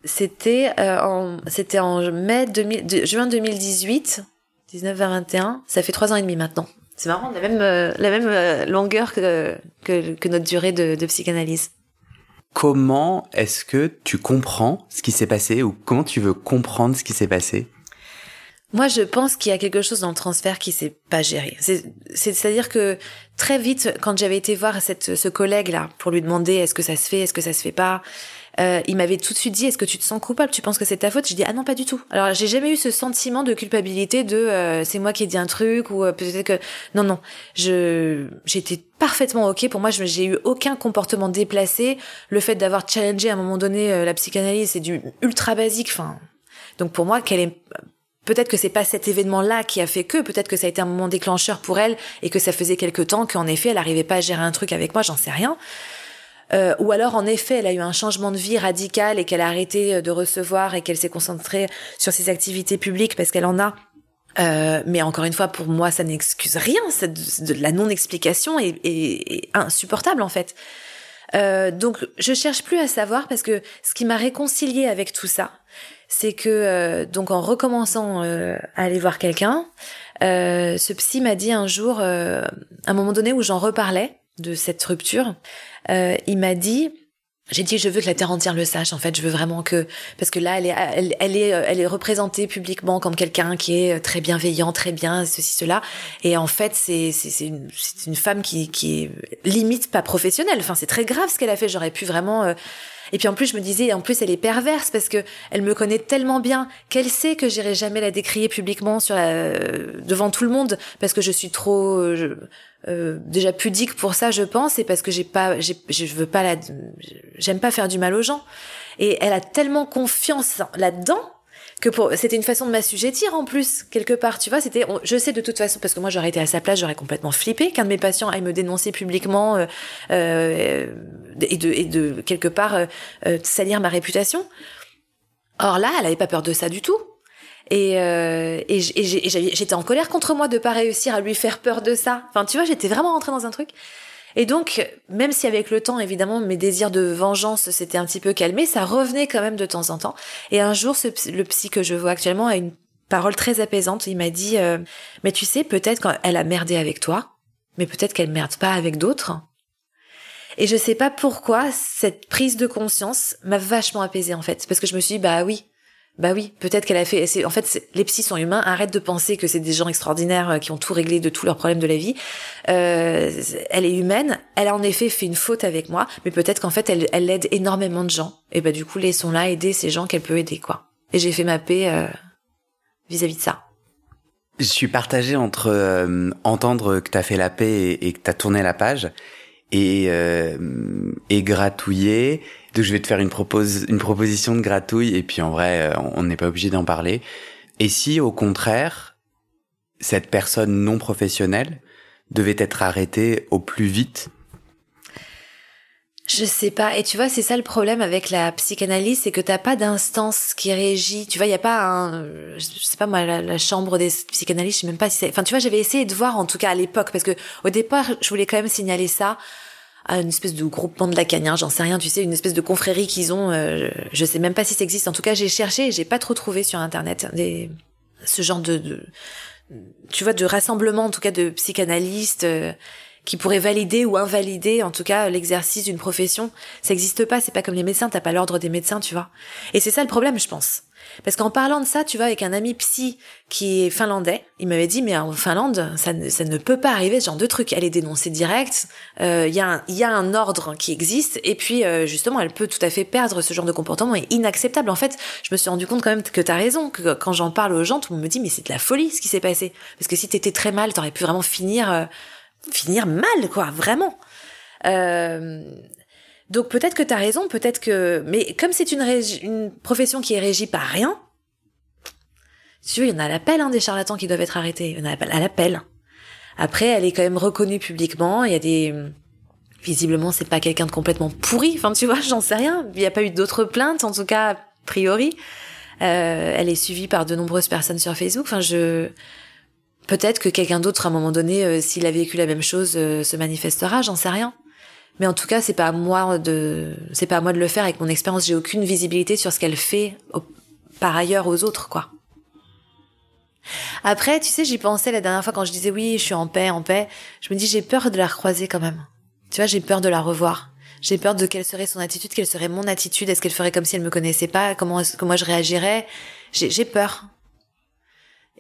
C'était euh, en c'était en mai 2000, de- juin 2018, 19 vers 21. Ça fait trois ans et demi maintenant. C'est marrant, la même euh, la même euh, longueur que, que que notre durée de, de psychanalyse. Comment est-ce que tu comprends ce qui s'est passé ou comment tu veux comprendre ce qui s'est passé? Moi, je pense qu'il y a quelque chose dans le transfert qui s'est pas géré. C'est, c'est, c'est-à-dire que très vite, quand j'avais été voir cette, ce collègue-là pour lui demander est-ce que ça se fait, est-ce que ça se fait pas, euh, il m'avait tout de suite dit est-ce que tu te sens coupable, tu penses que c'est ta faute? Je dis ah non pas du tout. Alors j'ai jamais eu ce sentiment de culpabilité de euh, c'est moi qui ai dit un truc ou euh, peut-être que non non. Je j'étais parfaitement ok. Pour moi j'ai eu aucun comportement déplacé. Le fait d'avoir challengé à un moment donné euh, la psychanalyse c'est du ultra basique. Enfin donc pour moi qu'elle est Peut-être que c'est pas cet événement-là qui a fait que, peut-être que ça a été un moment déclencheur pour elle et que ça faisait quelque temps qu'en effet elle arrivait pas à gérer un truc avec moi, j'en sais rien. Euh, ou alors en effet elle a eu un changement de vie radical et qu'elle a arrêté de recevoir et qu'elle s'est concentrée sur ses activités publiques parce qu'elle en a. Euh, mais encore une fois, pour moi, ça n'excuse rien. De, de la non-explication est, est, est insupportable en fait. Euh, donc, je cherche plus à savoir parce que ce qui m'a réconcilié avec tout ça, c'est que euh, donc en recommençant euh, à aller voir quelqu'un, euh, ce psy m'a dit un jour, euh, à un moment donné où j'en reparlais de cette rupture, euh, il m'a dit j'ai dit je veux que la terre entière le sache en fait je veux vraiment que parce que là elle est elle, est elle est représentée publiquement comme quelqu'un qui est très bienveillant très bien ceci cela. Et en fait c'est c'est une c'est une femme qui qui est limite pas professionnelle. Enfin c'est très grave ce qu'elle a fait. J'aurais pu vraiment euh, et puis en plus, je me disais, en plus, elle est perverse parce que elle me connaît tellement bien qu'elle sait que j'irai jamais la décrier publiquement sur euh, devant tout le monde parce que je suis trop euh, euh, déjà pudique pour ça, je pense, et parce que j'ai pas, j'ai, je veux pas la, j'aime pas faire du mal aux gens. Et elle a tellement confiance là-dedans que pour c'était une façon de m'assujettir en plus quelque part tu vois c'était je sais de toute façon parce que moi j'aurais été à sa place j'aurais complètement flippé qu'un de mes patients aille me dénoncer publiquement euh, euh, et de et de quelque part euh, euh, salir ma réputation or là elle avait pas peur de ça du tout et, euh, et, j'étais en colère contre moi de pas réussir à lui faire peur de ça enfin tu vois j'étais vraiment rentrée dans un truc et donc, même si avec le temps, évidemment, mes désirs de vengeance s'étaient un petit peu calmés, ça revenait quand même de temps en temps. Et un jour, ce, le psy que je vois actuellement a une parole très apaisante. Il m'a dit, euh, mais tu sais, peut-être qu'elle a merdé avec toi, mais peut-être qu'elle merde pas avec d'autres. Et je sais pas pourquoi cette prise de conscience m'a vachement apaisée en fait, parce que je me suis dit, bah oui, bah oui, peut-être qu'elle a fait. En fait, les psys sont humains. Arrête de penser que c'est des gens extraordinaires euh, qui ont tout réglé de tous leurs problèmes de la vie. Euh, elle est humaine. Elle a en effet fait une faute avec moi, mais peut-être qu'en fait, elle, elle aide énormément de gens. Et bah du coup, laissons-la aider ces gens qu'elle peut aider, quoi. Et j'ai fait ma paix euh, vis-à-vis de ça. Je suis partagé entre entendre que t'as fait la paix et, et que t'as tourné la page et, euh, et gratouiller. Donc je vais te faire une, propose, une proposition de gratouille et puis en vrai, euh, on n'est pas obligé d'en parler. Et si au contraire, cette personne non professionnelle devait être arrêtée au plus vite Je sais pas. Et tu vois, c'est ça le problème avec la psychanalyse, c'est que t'as pas d'instance qui régit. Tu vois, il y a pas un, je sais pas moi, la, chambre des psychanalystes, je sais même pas si c'est. Enfin, tu vois, j'avais essayé de voir en tout cas à l'époque, parce que au départ, je voulais quand même signaler ça à une espèce de groupement de lacaniens, j'en sais rien, tu sais, une espèce de confrérie qu'ils ont. euh, je sais même pas si ça existe. En tout cas, j'ai cherché et j'ai pas trop trouvé sur internet des ce genre de, de tu vois, de rassemblement en tout cas de psychanalystes. euh, qui pourrait valider ou invalider en tout cas l'exercice d'une profession. Ça n'existe pas, c'est pas comme les médecins, t'as pas l'ordre des médecins, tu vois. Et c'est ça le problème, je pense. Parce qu'en parlant de ça, tu vois, avec un ami psy qui est finlandais, il m'avait dit, mais en Finlande, ça ne, peut pas arriver ce genre de truc. Elle est dénoncée direct, euh, il y, a un- il y a un ordre qui existe, et puis euh, justement, elle peut tout à fait perdre ce genre de comportement est inacceptable. En fait, je me suis rendu compte quand même que t'as raison, que quand j'en parle aux gens, tout le monde me dit, mais c'est de la folie ce qui s'est passé. Parce que si t'étais très mal, t'aurais pu vraiment finir... euh, finir mal, quoi, vraiment. Euh, donc peut-être que t'as raison, peut-être que, mais comme c'est une, profession qui est régie par rien, tu veux, il y en a à l'appel hein, des charlatans qui doivent être arrêtés. Il y en a à l'appel. Après, elle est quand même reconnue publiquement. Il y a des, visiblement, c'est pas quelqu'un de complètement pourri. Enfin, tu vois, j'en sais rien. Il n'y a pas eu d'autres plaintes, en tout cas, a priori. Euh, elle est suivie par de nombreuses personnes sur Facebook. Enfin, je, peut-être que quelqu'un d'autre, à un moment donné, euh, s'il a vécu la même chose, euh, se manifestera. J'en sais rien. Mais en tout cas, c'est pas à moi de, c'est pas à moi de le faire. Avec mon expérience, j'ai aucune visibilité sur ce qu'elle fait par ailleurs aux autres, quoi. Après, tu sais, j'y pensais la dernière fois quand je disais oui, je suis en paix, en paix. Je me dis, j'ai peur de la recroiser quand même. Tu vois, j'ai peur de la revoir. J'ai peur de quelle serait son attitude, quelle serait mon attitude. Est-ce qu'elle ferait comme si elle me connaissait pas? Comment moi je réagirais? J'ai peur.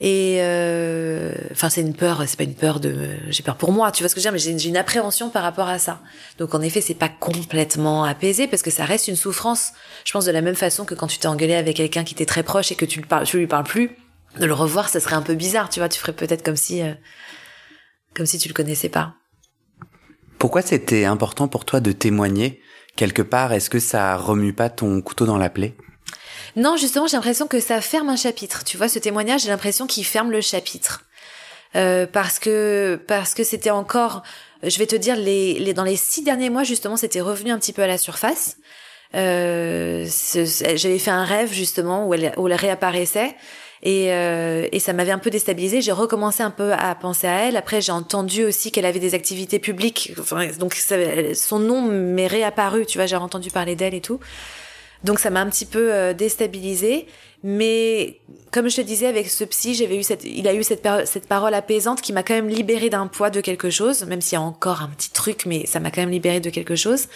Et euh, enfin, c'est une peur. C'est pas une peur de. J'ai peur pour moi. Tu vois ce que je veux dire Mais j'ai une appréhension par rapport à ça. Donc en effet, c'est pas complètement apaisé parce que ça reste une souffrance. Je pense de la même façon que quand tu t'es engueulé avec quelqu'un qui t'est très proche et que tu le parles, tu lui parles plus, de le revoir, ça serait un peu bizarre. Tu vois, tu ferais peut-être comme si, euh, comme si tu le connaissais pas. Pourquoi c'était important pour toi de témoigner quelque part? Est-ce que ça remue pas ton couteau dans la plaie? Non, justement, j'ai l'impression que ça ferme un chapitre. Tu vois, ce témoignage, j'ai l'impression qu'il ferme le chapitre. Euh, parce que parce que c'était encore, je vais te dire, les, les dans les six derniers mois, justement, c'était revenu un petit peu à la surface. Euh, J'avais fait un rêve, justement, où elle, où elle réapparaissait. Et, euh, et ça m'avait un peu déstabilisée. J'ai recommencé un peu à penser à elle. Après, j'ai entendu aussi qu'elle avait des activités publiques. Enfin, donc, ça- son nom m'est réapparu. Tu vois, j'ai entendu parler d'elle et tout. Donc ça m'a un petit peu euh, déstabilisée, mais comme je te disais avec ce psy, j'avais eu cette, il a eu cette, cette parole apaisante qui m'a quand même libérée d'un poids de quelque chose, même s'il y a encore un petit truc, mais ça m'a quand même libérée de quelque chose.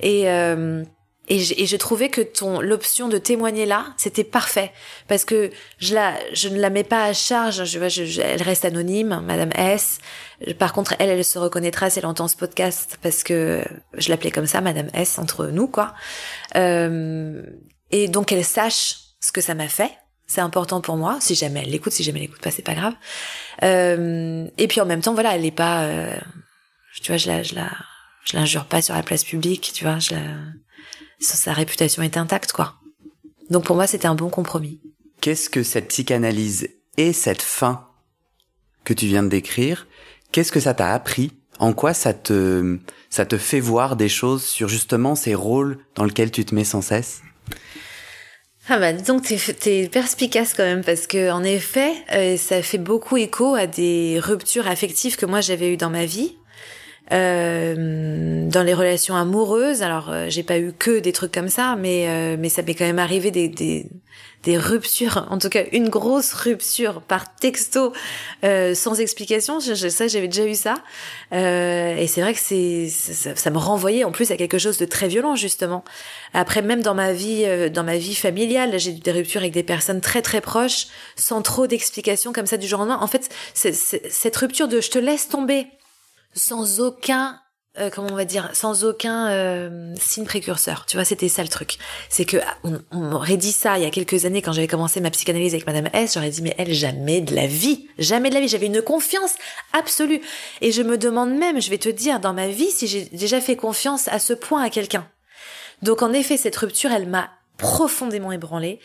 Et euh, et, je, et je trouvais que ton l'option de témoigner là, c'était parfait parce que je la, je ne la mets pas à charge. Je je, je- elle reste anonyme, Madame S. Par contre, elle, elle se reconnaîtra si elle entend ce podcast parce que je l'appelais comme ça, Madame S, entre nous, quoi. Euh, et donc elle sache ce que ça m'a fait. C'est important pour moi. Si jamais elle l'écoute, si jamais elle l'écoute pas, c'est pas grave. Euh, et puis en même temps, voilà, elle est pas, euh, tu vois, je la, je la, je l'injure pas sur la place publique, tu vois, je la, sa, sa réputation est intacte, quoi. Donc pour moi, c'était un bon compromis. Qu'est-ce que cette psychanalyse et cette fin que tu viens de décrire, qu'est-ce que ça t'a appris? En quoi ça te, ça te fait voir des choses sur justement ces rôles dans lesquels tu te mets sans cesse? Ah bah donc t'es, t'es perspicace quand même parce que en effet euh, ça fait beaucoup écho à des ruptures affectives que moi j'avais eues dans ma vie. Euh, dans les relations amoureuses, alors euh, j'ai pas eu que des trucs comme ça, mais euh, mais ça m'est quand même arrivé des, des des ruptures, en tout cas une grosse rupture par texto euh, sans explication. Ça j'avais déjà eu ça, Euh, et c'est vrai que c'est ça, ça me renvoyait en plus à quelque chose de très violent justement. Après même dans ma vie dans ma vie familiale, j'ai eu des ruptures avec des personnes très très proches, sans trop d'explications comme ça du jour au lendemain. En fait, c'est- c'est- cette rupture de je te laisse tomber sans aucun euh, comment on va dire sans aucun euh, signe précurseur. Tu vois c'était ça le truc. C'est que on, on m'aurait dit ça il y a quelques années quand j'avais commencé ma psychanalyse avec madame S. J'aurais dit mais elle jamais de la vie. Jamais de la vie. J'avais une confiance absolue. Et je me demande même je vais te dire dans ma vie si j'ai déjà fait confiance à ce point à quelqu'un. Donc en effet cette rupture elle m'a profondément ébranlée.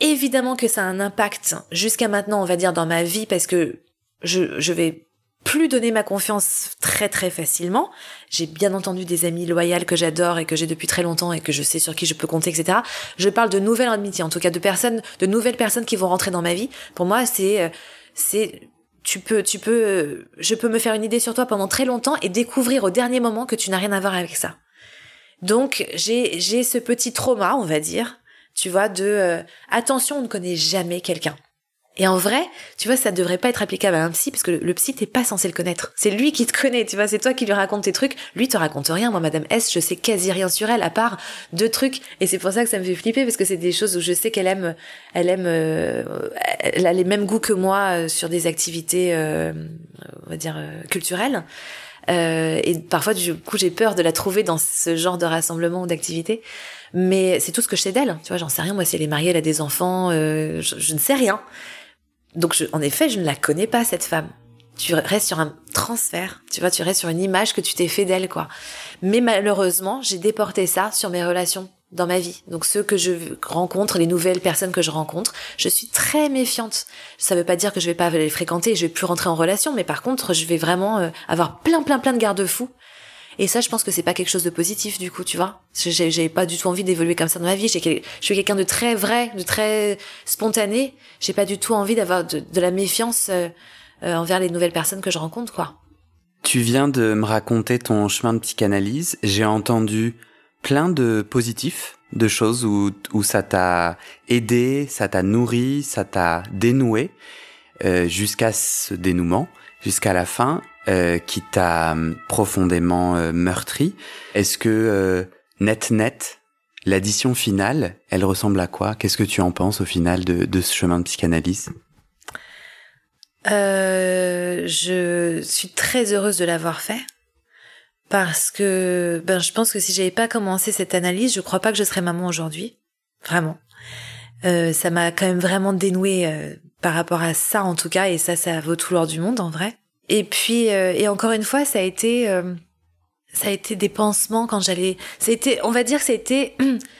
Évidemment que ça a un impact jusqu'à maintenant on va dire dans ma vie parce que je, je vais plus donner ma confiance très très facilement. J'ai bien entendu des amis loyales que j'adore et que j'ai depuis très longtemps et que je sais sur qui je peux compter, etc. Je parle de nouvelles amitiés, en tout cas de personnes, de nouvelles personnes qui vont rentrer dans ma vie. Pour moi, c'est, euh, c'est, tu peux, tu peux, euh, je peux me faire une idée sur toi pendant très longtemps et découvrir au dernier moment que tu n'as rien à voir avec ça. Donc j'ai, j'ai ce petit trauma, on va dire, tu vois, de euh, attention, on ne connaît jamais quelqu'un. Et en vrai, tu vois, ça devrait pas être applicable à un psy parce que le, psy t'es pas censé le connaître. C'est lui qui te connaît, tu vois, c'est toi qui lui raconte tes trucs. Lui te raconte rien. Moi, Madame S, je sais quasi rien sur elle à part deux trucs. Et c'est pour ça que ça me fait flipper parce que c'est des choses où je sais qu'elle aime, elle aime, euh, elle a les mêmes goûts que moi euh, sur des activités, euh, on va dire euh, culturelles. Euh, et parfois, du coup, j'ai peur de la trouver dans ce genre de rassemblement ou d'activité. Mais c'est tout ce que je sais d'elle. Tu vois, j'en sais rien. Moi, si elle est mariée, elle a des enfants, euh, je ne sais rien. Donc, je, en effet, je ne la connais pas, cette femme. tu restes sur un transfert, tu vois, tu restes sur une image que tu t'es fait d'elle, quoi. Mais malheureusement, j'ai déporté ça sur mes relations dans ma vie. Donc ceux que je rencontre, les nouvelles personnes que je rencontre, je suis très méfiante. Ça veut pas dire que je vais pas les fréquenter, je vais plus rentrer en relation, mais par contre, je vais vraiment euh, avoir plein plein plein de garde-fous. Et ça, je pense que c'est pas quelque chose de positif du coup, tu vois. J'ai, pas du tout envie d'évoluer comme ça dans ma vie. Je suis quelqu'un de très vrai, de très spontané. J'ai pas du tout envie d'avoir de, de la méfiance euh, euh, envers les nouvelles personnes que je rencontre, quoi. Tu viens de me raconter ton chemin de psychanalyse. J'ai entendu plein de positifs, de choses où, où ça t'a aidé, ça t'a nourri, ça t'a dénoué euh, jusqu'à ce dénouement, jusqu'à la fin, euh, qui t'a hum, profondément euh, meurtri. Est-ce que euh, net net, l'addition finale, elle ressemble à quoi? Qu'est-ce que tu en penses au final de, de ce chemin de psychanalyse? Euh, Je suis très heureuse de l'avoir fait parce que ben je pense que si j'avais pas commencé cette analyse, je crois pas que je serais maman aujourd'hui, vraiment. Euh, ça m'a quand même vraiment dénoué euh, par rapport à ça en tout cas, et ça, ça vaut tout l'or du monde en vrai. Et puis euh, et encore une fois, ça a été euh, ça a été des pansements quand j'allais. Été, on va dire que été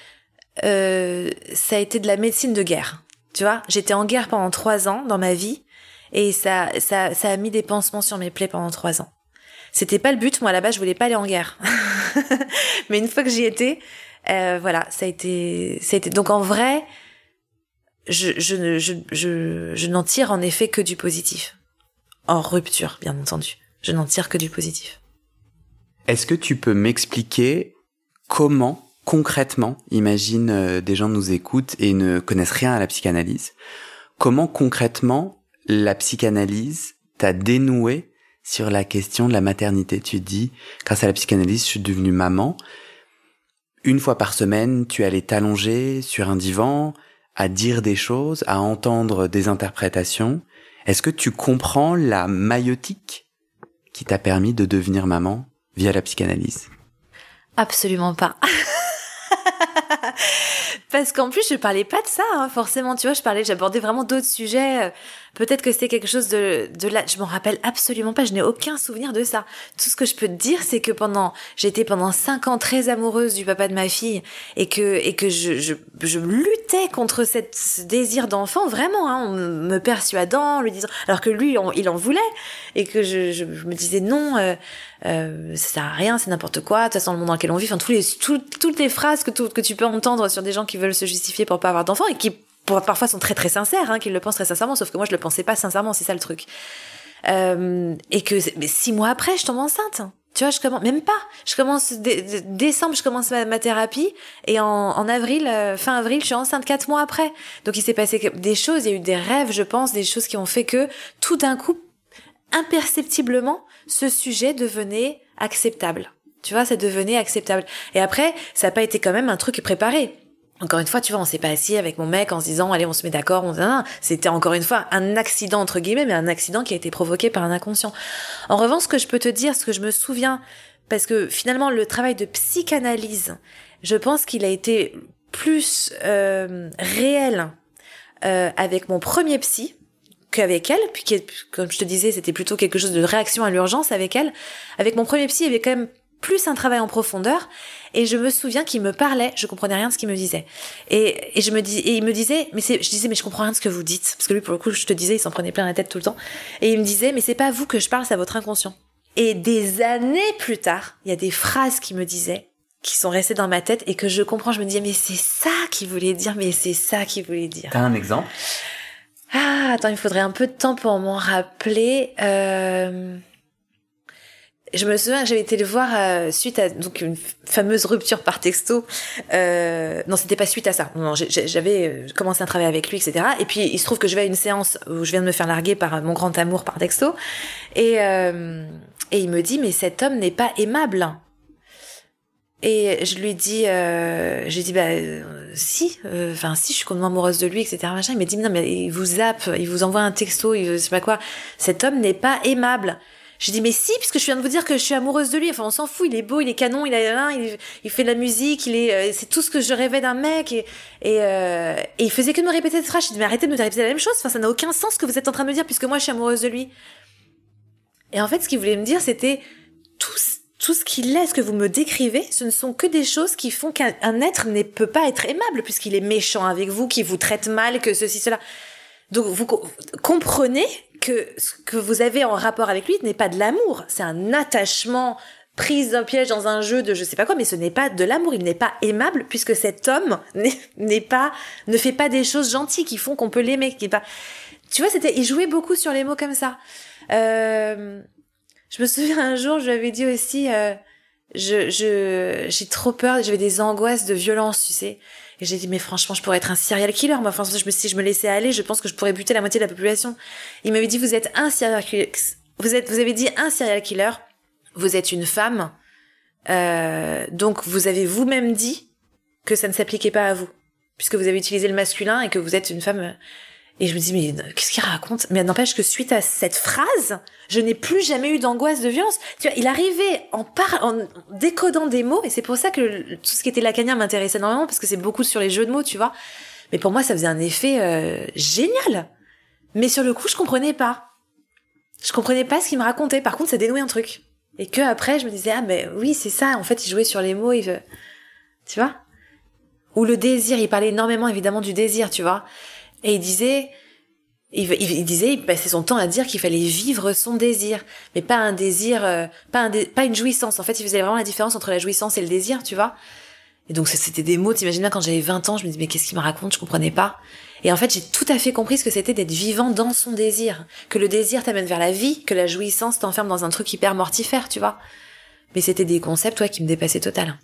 euh, ça a été de la médecine de guerre. Tu vois, j'étais en guerre pendant trois ans dans ma vie, et ça ça ça a mis des pansements sur mes plaies pendant trois ans. C'était pas le but. Moi, base, je voulais pas aller en guerre. Mais une fois que j'y étais, euh, voilà, ça a été, ça a été. Donc en vrai, je, je, je, je, je n'en tire en effet que du positif. En rupture, bien entendu. Je n'en tire que du positif. Est-ce que tu peux m'expliquer comment, concrètement, imagine euh, des gens nous écoutent et ne connaissent rien à la psychanalyse, comment concrètement la psychanalyse t'a dénoué sur la question de la maternité? Tu dis, grâce à la psychanalyse, je suis devenue maman. Une fois par semaine, tu allais t'allonger sur un divan, à dire des choses, à entendre des interprétations. Est-ce que tu comprends la maïotique qui t'a permis de devenir maman via la psychanalyse? Absolument pas. Parce qu'en plus, je parlais pas de ça, hein, forcément. Tu vois, je parlais, j'abordais vraiment d'autres sujets. Peut-être que c'était quelque chose de, de là. Je m'en rappelle absolument pas. Je n'ai aucun souvenir de ça. Tout ce que je peux te dire, c'est que pendant, j'étais pendant cinq ans très amoureuse du papa de ma fille et que, et que je, je, je luttais contre cette, ce désir d'enfant, vraiment, hein, en me persuadant, lui disant, alors que lui, il en voulait et que je, je, je me disais non, euh, euh, ça sert à rien, c'est n'importe quoi. De toute façon, le monde dans lequel on vit, enfin, tous les, tout- toutes les phrases que, tout- que tu peux entendre sur des gens qui veulent se justifier pour pas avoir d'enfants et qui parfois sont très très sincères, hein, qu'ils le pensent très sincèrement, sauf que moi je le pensais pas sincèrement, c'est ça le truc. Euh, et que mais six mois après, je tombe enceinte. Tu vois, je commence même pas. Je commence dé- dé- décembre, je commence ma, thérapie et en, en avril, euh, fin avril, je suis enceinte quatre mois après. Donc il s'est passé des choses, il y a eu des rêves, je pense, des choses qui ont fait que tout d'un coup, imperceptiblement, ce sujet devenait acceptable. Tu vois, ça devenait acceptable. Et après, ça n'a pas été quand même un truc préparé. Encore une fois, tu vois, on s'est pas assis avec mon mec en se disant, allez, on se met d'accord, on non. C'était encore une fois un accident, entre guillemets, mais un accident qui a été provoqué par un inconscient. En revanche, ce que je peux te dire, ce que je me souviens, parce que finalement, le travail de psychanalyse, je pense qu'il a été plus euh, réel euh, avec mon premier psy qu'avec elle, puis comme je te disais, c'était plutôt quelque chose de réaction à l'urgence avec elle. Avec mon premier psy, il y avait quand même plus un travail en profondeur et je me souviens qu'il me parlait je comprenais rien de ce qu'il me disait. Et, et je me dis et il me disait mais c'est je disais mais je comprends rien de ce que vous dites parce que lui pour le coup je te disais il s'en prenait plein la tête tout le temps. Et il me disait mais c'est pas à vous que je parle c'est à votre inconscient. Et des années plus tard il y a des phrases qu'il me disait qui sont restées dans ma tête et que je comprends. Je me disais mais c'est ça qu'il voulait dire mais c'est ça qu'il voulait dire. T'as un exemple? Ah, attends, il faudrait un peu de temps pour m'en rappeler. Euh... Je me souviens que j'avais été le voir euh, suite à donc une fameuse rupture par texto. Euh... Non, c'était pas suite à ça. Non, j'avais euh, commencé un travail avec lui, etc. Et puis il se trouve que je vais à une séance où je viens de me faire larguer par mon grand amour par texto, et euh... et il me dit mais cet homme n'est pas aimable. Et je lui dis, euh, j'ai dit bah euh, si, euh, enfin si, je suis complètement amoureuse de lui, etc. Il m'a dit non mais il vous zappe, il vous envoie un texto, il je sais pas quoi. Cet homme n'est pas aimable. J'ai dit mais si, puisque je viens de vous dire que je suis amoureuse de lui. Enfin on s'en fout, il est beau, il est canon, il a, il, il fait de la musique, il est, euh, c'est tout ce que je rêvais d'un mec. Et et, euh, et il faisait que de me répéter cette phrase. J'ai dit mais arrêtez de me répéter la même chose. Enfin ça n'a aucun sens ce que vous êtes en train de me dire puisque moi je suis amoureuse de lui. Et en fait, ce qu'il voulait me dire, c'était tout, tout ce qu'il est, ce que vous me décrivez, ce ne sont que des choses qui font qu'un un être ne peut pas être aimable puisqu'il est méchant avec vous, qui vous traite mal, que ceci, cela. Donc vous co- comprenez que ce que vous avez en rapport avec lui n'est pas de l'amour, c'est un attachement prise d'un piège dans un jeu de je sais pas quoi, mais ce n'est pas de l'amour, il n'est pas aimable puisque cet homme n'est- pas, ne fait pas des choses gentilles qui font qu'on peut l'aimer, qui pas. Tu vois, c'était, il jouait beaucoup sur les mots comme ça. Euh, je me souviens un jour, je lui avais dit aussi, euh, je, j'ai trop peur, j'avais des angoisses de violence, tu sais. Et j'ai dit, mais franchement, je pourrais être un serial killer. Moi, franchement, je me, si je me laissais aller, je pense que je pourrais buter la moitié de la population. Il m'avait dit, vous êtes un serial killer. Vous êtes, vous avez dit un serial killer. Vous êtes une femme. Euh, donc, vous avez vous-même dit que ça ne s'appliquait pas à vous. Puisque vous avez utilisé le masculin et que vous êtes une femme. Et je me dis, mais qu'est-ce qu'il raconte? Mais n'empêche que suite à cette phrase, je n'ai plus jamais eu d'angoisse de violence. Tu vois, il arrivait en par, en décodant des mots, et c'est pour ça que tout ce qui était lacanien m'intéressait énormément, parce que c'est beaucoup sur les jeux de mots, tu vois. Mais pour moi, ça faisait un effet euh, génial. Mais sur le coup, je comprenais pas. Je comprenais pas ce qu'il me racontait. Par contre, ça dénouait un truc. Et que après, je me disais, ah, mais oui, c'est ça. En fait, il jouait sur les mots, il. Tu vois? Ou le désir. Il parlait énormément, évidemment, du désir, tu vois. Et il disait, il, il- disait, il passait son temps à dire qu'il fallait vivre son désir, mais pas un désir, euh, pas un pas une jouissance. En fait, il faisait vraiment la différence entre la jouissance et le désir, tu vois. Et donc c'était des mots. T'imagines bien quand j'avais 20 ans, je me disais mais qu'est-ce qu'il me raconte? Je comprenais pas. Et en fait, j'ai tout à fait compris ce que c'était d'être vivant dans son désir, que le désir t'amène vers la vie, que la jouissance t'enferme dans un truc hyper mortifère, tu vois. Mais c'était des concepts, ouais, qui me dépassaient total.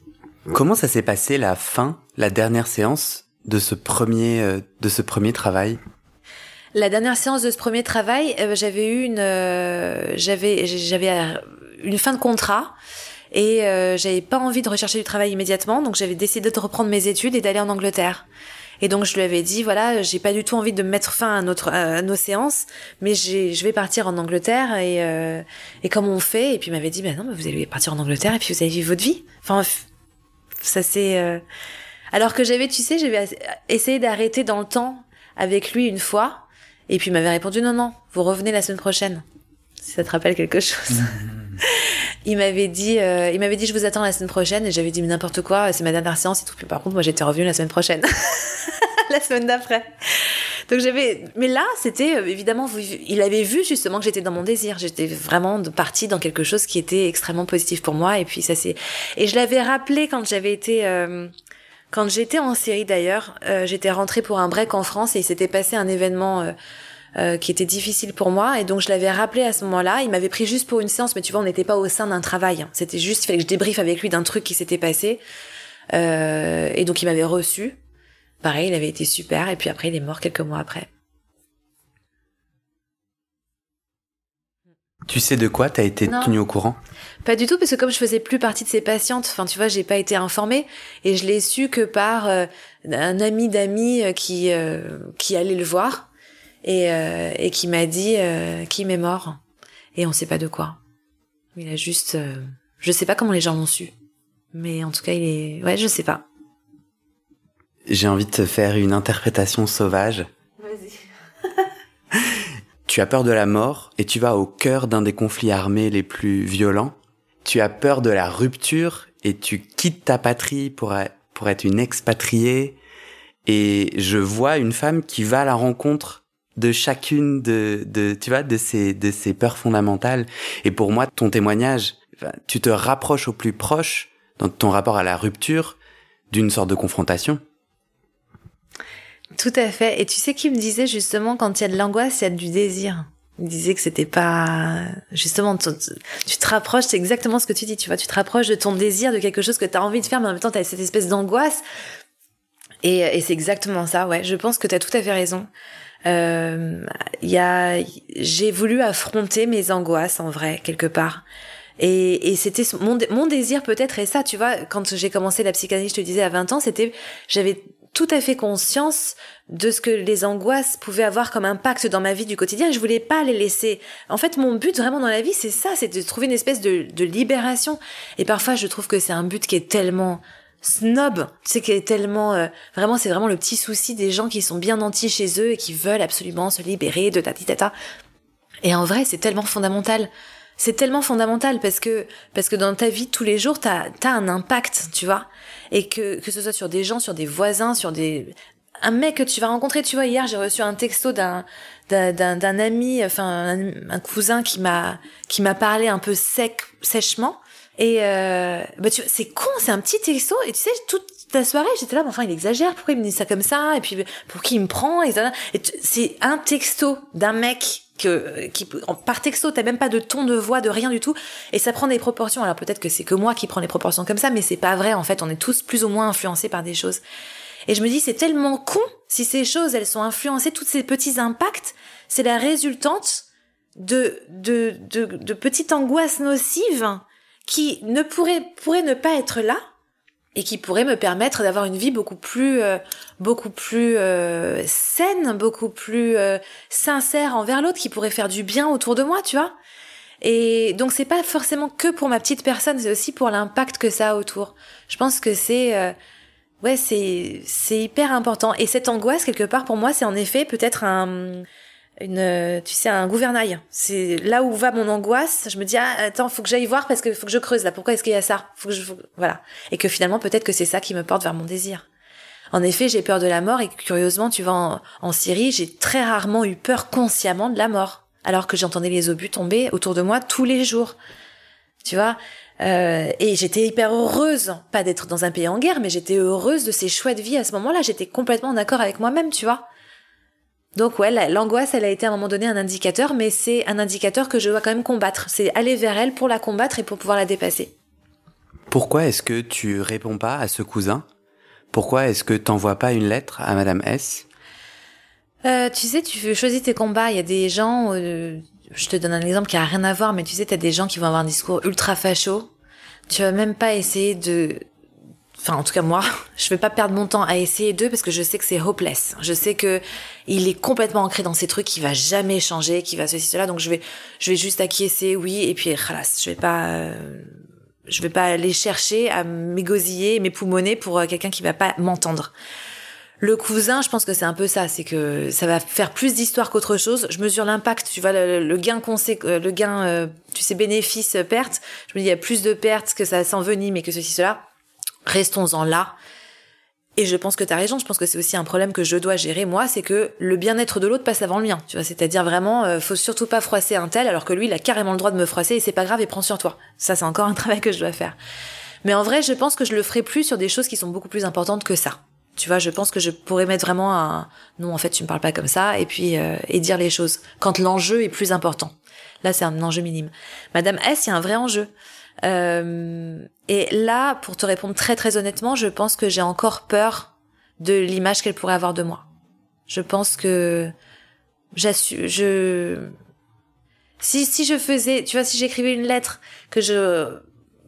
Comment ça s'est passé la fin, la dernière séance? De ce premier, euh, de ce premier travail La dernière séance de ce premier travail, euh, j'avais eu une, euh, j'avais, j'avais une fin de contrat et j'avais pas envie de rechercher du travail immédiatement, donc j'avais décidé de reprendre mes études et d'aller en Angleterre. Et donc je lui avais dit voilà, j'ai pas du tout envie de mettre fin à notre à nos séances, mais je vais partir en Angleterre et et comment on fait Et puis il m'avait dit ben non, mais vous allez partir en Angleterre et puis vous allez vivre votre vie. Enfin ça c'est alors que j'avais tu sais, j'avais essayé d'arrêter dans le temps avec lui une fois et puis il m'avait répondu non non, vous revenez la semaine prochaine. Si ça te rappelle quelque chose. il m'avait dit euh, il m'avait dit je vous attends la semaine prochaine et j'avais dit mais n'importe quoi, c'est ma dernière séance et tout. Puis par contre moi j'étais revenue la semaine prochaine. la semaine d'après. Donc j'avais mais là, c'était euh, évidemment il avait vu justement que j'étais dans mon désir, j'étais vraiment partie dans quelque chose qui était extrêmement positif pour moi et puis ça c'est et je l'avais rappelé quand j'avais été euh, quand j'étais en série d'ailleurs, euh, j'étais rentrée pour un break en France et il s'était passé un événement euh, euh, qui était difficile pour moi et donc je l'avais rappelé à ce moment-là. Il m'avait pris juste pour une séance, mais tu vois, on n'était pas au sein d'un travail. hein. C'était juste, il fallait que je débriefe avec lui d'un truc qui s'était passé. Euh, et donc il m'avait reçu. Pareil, il avait été super et puis après il est mort quelques mois après. Tu sais de quoi T'as été Non. tenu au courant? Pas du tout, parce que comme je faisais plus partie de ces patientes, enfin tu vois, j'ai pas été informée et je l'ai su que par euh, un ami d'amis euh, qui euh, qui allait le voir et euh, et qui m'a dit qu'il est mort et on sait pas de quoi. Il a juste, je sais pas comment les gens l'ont su, mais en tout cas il est, ouais, je sais pas. J'ai envie de te faire une interprétation sauvage. Tu as peur de la mort et tu vas au cœur d'un des conflits armés les plus violents. Tu as peur de la rupture et tu quittes ta patrie pour, être une expatriée. Et je vois une femme qui va à la rencontre de chacune de, tu vois, de ces, de ces peurs fondamentales. Et pour moi, ton témoignage, tu te rapproches au plus proche dans ton rapport à la rupture d'une sorte de confrontation. Tout à fait. Et tu sais qui me disait justement quand il y a de l'angoisse, il y a du désir. Il disait que c'était pas justement tu, tu te rapproches, c'est exactement ce que tu dis, tu vois, tu te rapproches de ton désir, de quelque chose que tu as envie de faire, mais en même temps tu as cette espèce d'angoisse. Et, et c'est exactement ça, ouais. Je pense que tu as tout à fait raison. Euh, y a, j'ai voulu affronter mes angoisses en vrai quelque part. Et, et c'était mon, mon désir peut-être est ça, tu vois, quand j'ai commencé la psychanalyse, je te disais à 20 ans, c'était, j'avais tout à fait conscience de ce que les angoisses pouvaient avoir comme impact dans ma vie du quotidien je voulais pas les laisser. En fait, mon but vraiment dans la vie, c'est ça, c'est de trouver une espèce de, libération. Et parfois, je trouve que c'est un but qui est tellement snob, tu sais, qui est tellement, euh, vraiment, c'est vraiment le petit souci des gens qui sont bien nantis chez eux et qui veulent absolument se libérer de tati tata. Et en vrai, c'est tellement fondamental. C'est tellement fondamental parce que parce que dans ta vie tous les jours t'as as un impact tu vois. Et que que ce soit sur des gens sur des voisins sur des un mec que tu vas rencontrer. Tu vois hier j'ai reçu un texto d'un d'un d'un ami enfin un, cousin qui m'a qui m'a parlé un peu sec sèchement. Et euh, bah tu c'est con c'est un petit texto. Et tu sais toute la soirée j'étais là mais enfin il exagère. Pourquoi il me dit ça comme ça? Et puis pour qui il me prend et c'est un texto d'un mec que qui par texto t'as même pas de ton de voix de rien du tout. Et ça prend des proportions. Alors peut-être que c'est que moi qui prends des proportions comme ça mais c'est pas vrai en fait. On est tous plus ou moins influencés par des choses. Et je me dis c'est tellement con si ces choses elles sont influencées tous ces petits impacts. C'est la résultante de de de, de petites angoisses nocives qui ne pourraient pourraient ne pas être là et qui pourrait me permettre d'avoir une vie beaucoup plus euh, beaucoup plus euh, saine, beaucoup plus euh, sincère envers l'autre, qui pourrait faire du bien autour de moi, tu vois. Et donc c'est pas forcément que pour ma petite personne, c'est aussi pour l'impact que ça a autour. Je pense que c'est ouais, c'est c'est hyper important et cette angoisse quelque part pour moi, c'est en effet peut-être un une euh, tu sais un gouvernail. C'est là où va mon angoisse. Je me dis ah, attends faut que j'aille voir parce que faut que je creuse là. Pourquoi est-ce qu'il y a ça? Faut que je voilà. Et que finalement peut-être que c'est ça qui me porte vers mon désir. En effet j'ai peur de la mort et curieusement tu vas en, Syrie j'ai très rarement eu peur consciemment de la mort alors que j'entendais les obus tomber autour de moi tous les jours. Tu vois? Euh, et j'étais hyper heureuse, pas d'être dans un pays en guerre, mais j'étais heureuse de ces choix de vie à ce moment-là. J'étais complètement d'accord avec moi-même, tu vois? Donc ouais, l'angoisse, elle a été à un moment donné un indicateur, mais c'est un indicateur que je dois quand même combattre. C'est aller vers elle pour la combattre et pour pouvoir la dépasser. Pourquoi est-ce que tu réponds pas à ce cousin? Pourquoi est-ce que t'envoies pas une lettre à Madame S? Euh, Tu sais, tu choisis tes combats. Il y a des gens, euh, je te donne un exemple qui a rien à voir, mais tu sais, t'as des gens qui vont avoir un discours ultra facho. Tu vas même pas essayer de enfin en tout cas moi, je vais pas perdre mon temps à essayer d'eux parce que je sais que c'est hopeless. Je sais que il est complètement ancré dans ces trucs qui va jamais changer, qui va ceci cela. Donc je vais je vais juste acquiescer, oui, et puis khalas, je vais pas euh, je vais pas aller chercher à m'égosiller, m'époumoner pour euh, quelqu'un qui va pas m'entendre. Le cousin, je pense que c'est un peu ça, c'est que ça va faire plus d'histoire qu'autre chose. Je mesure l'impact, tu vois, le, gain euh, le gain, tu sais, bénéfice, perte. Je me dis, il y a plus de pertes que ça s'envenime et que ceci, cela restons-en là. Et je pense que tu as raison, je pense que c'est aussi un problème que je dois gérer moi, c'est que le bien-être de l'autre passe avant le mien, tu vois, c'est-à-dire vraiment euh, faut surtout pas froisser un tel alors que lui il a carrément le droit de me froisser et c'est pas grave et prends sur toi. Ça c'est encore un travail que je dois faire. Mais en vrai, je pense que je le ferai plus sur des choses qui sont beaucoup plus importantes que ça. Tu vois, je pense que je pourrais mettre vraiment un non en fait, tu me parles pas comme ça et puis euh, et dire les choses quand l'enjeu est plus important. Là, c'est un enjeu minime. Madame S, il y a un vrai enjeu. Euh, et là, pour te répondre très très honnêtement, je pense que j'ai encore peur de l'image qu'elle pourrait avoir de moi. Je pense que j'assume, je, si si je faisais, tu vois, si j'écrivais une lettre que je,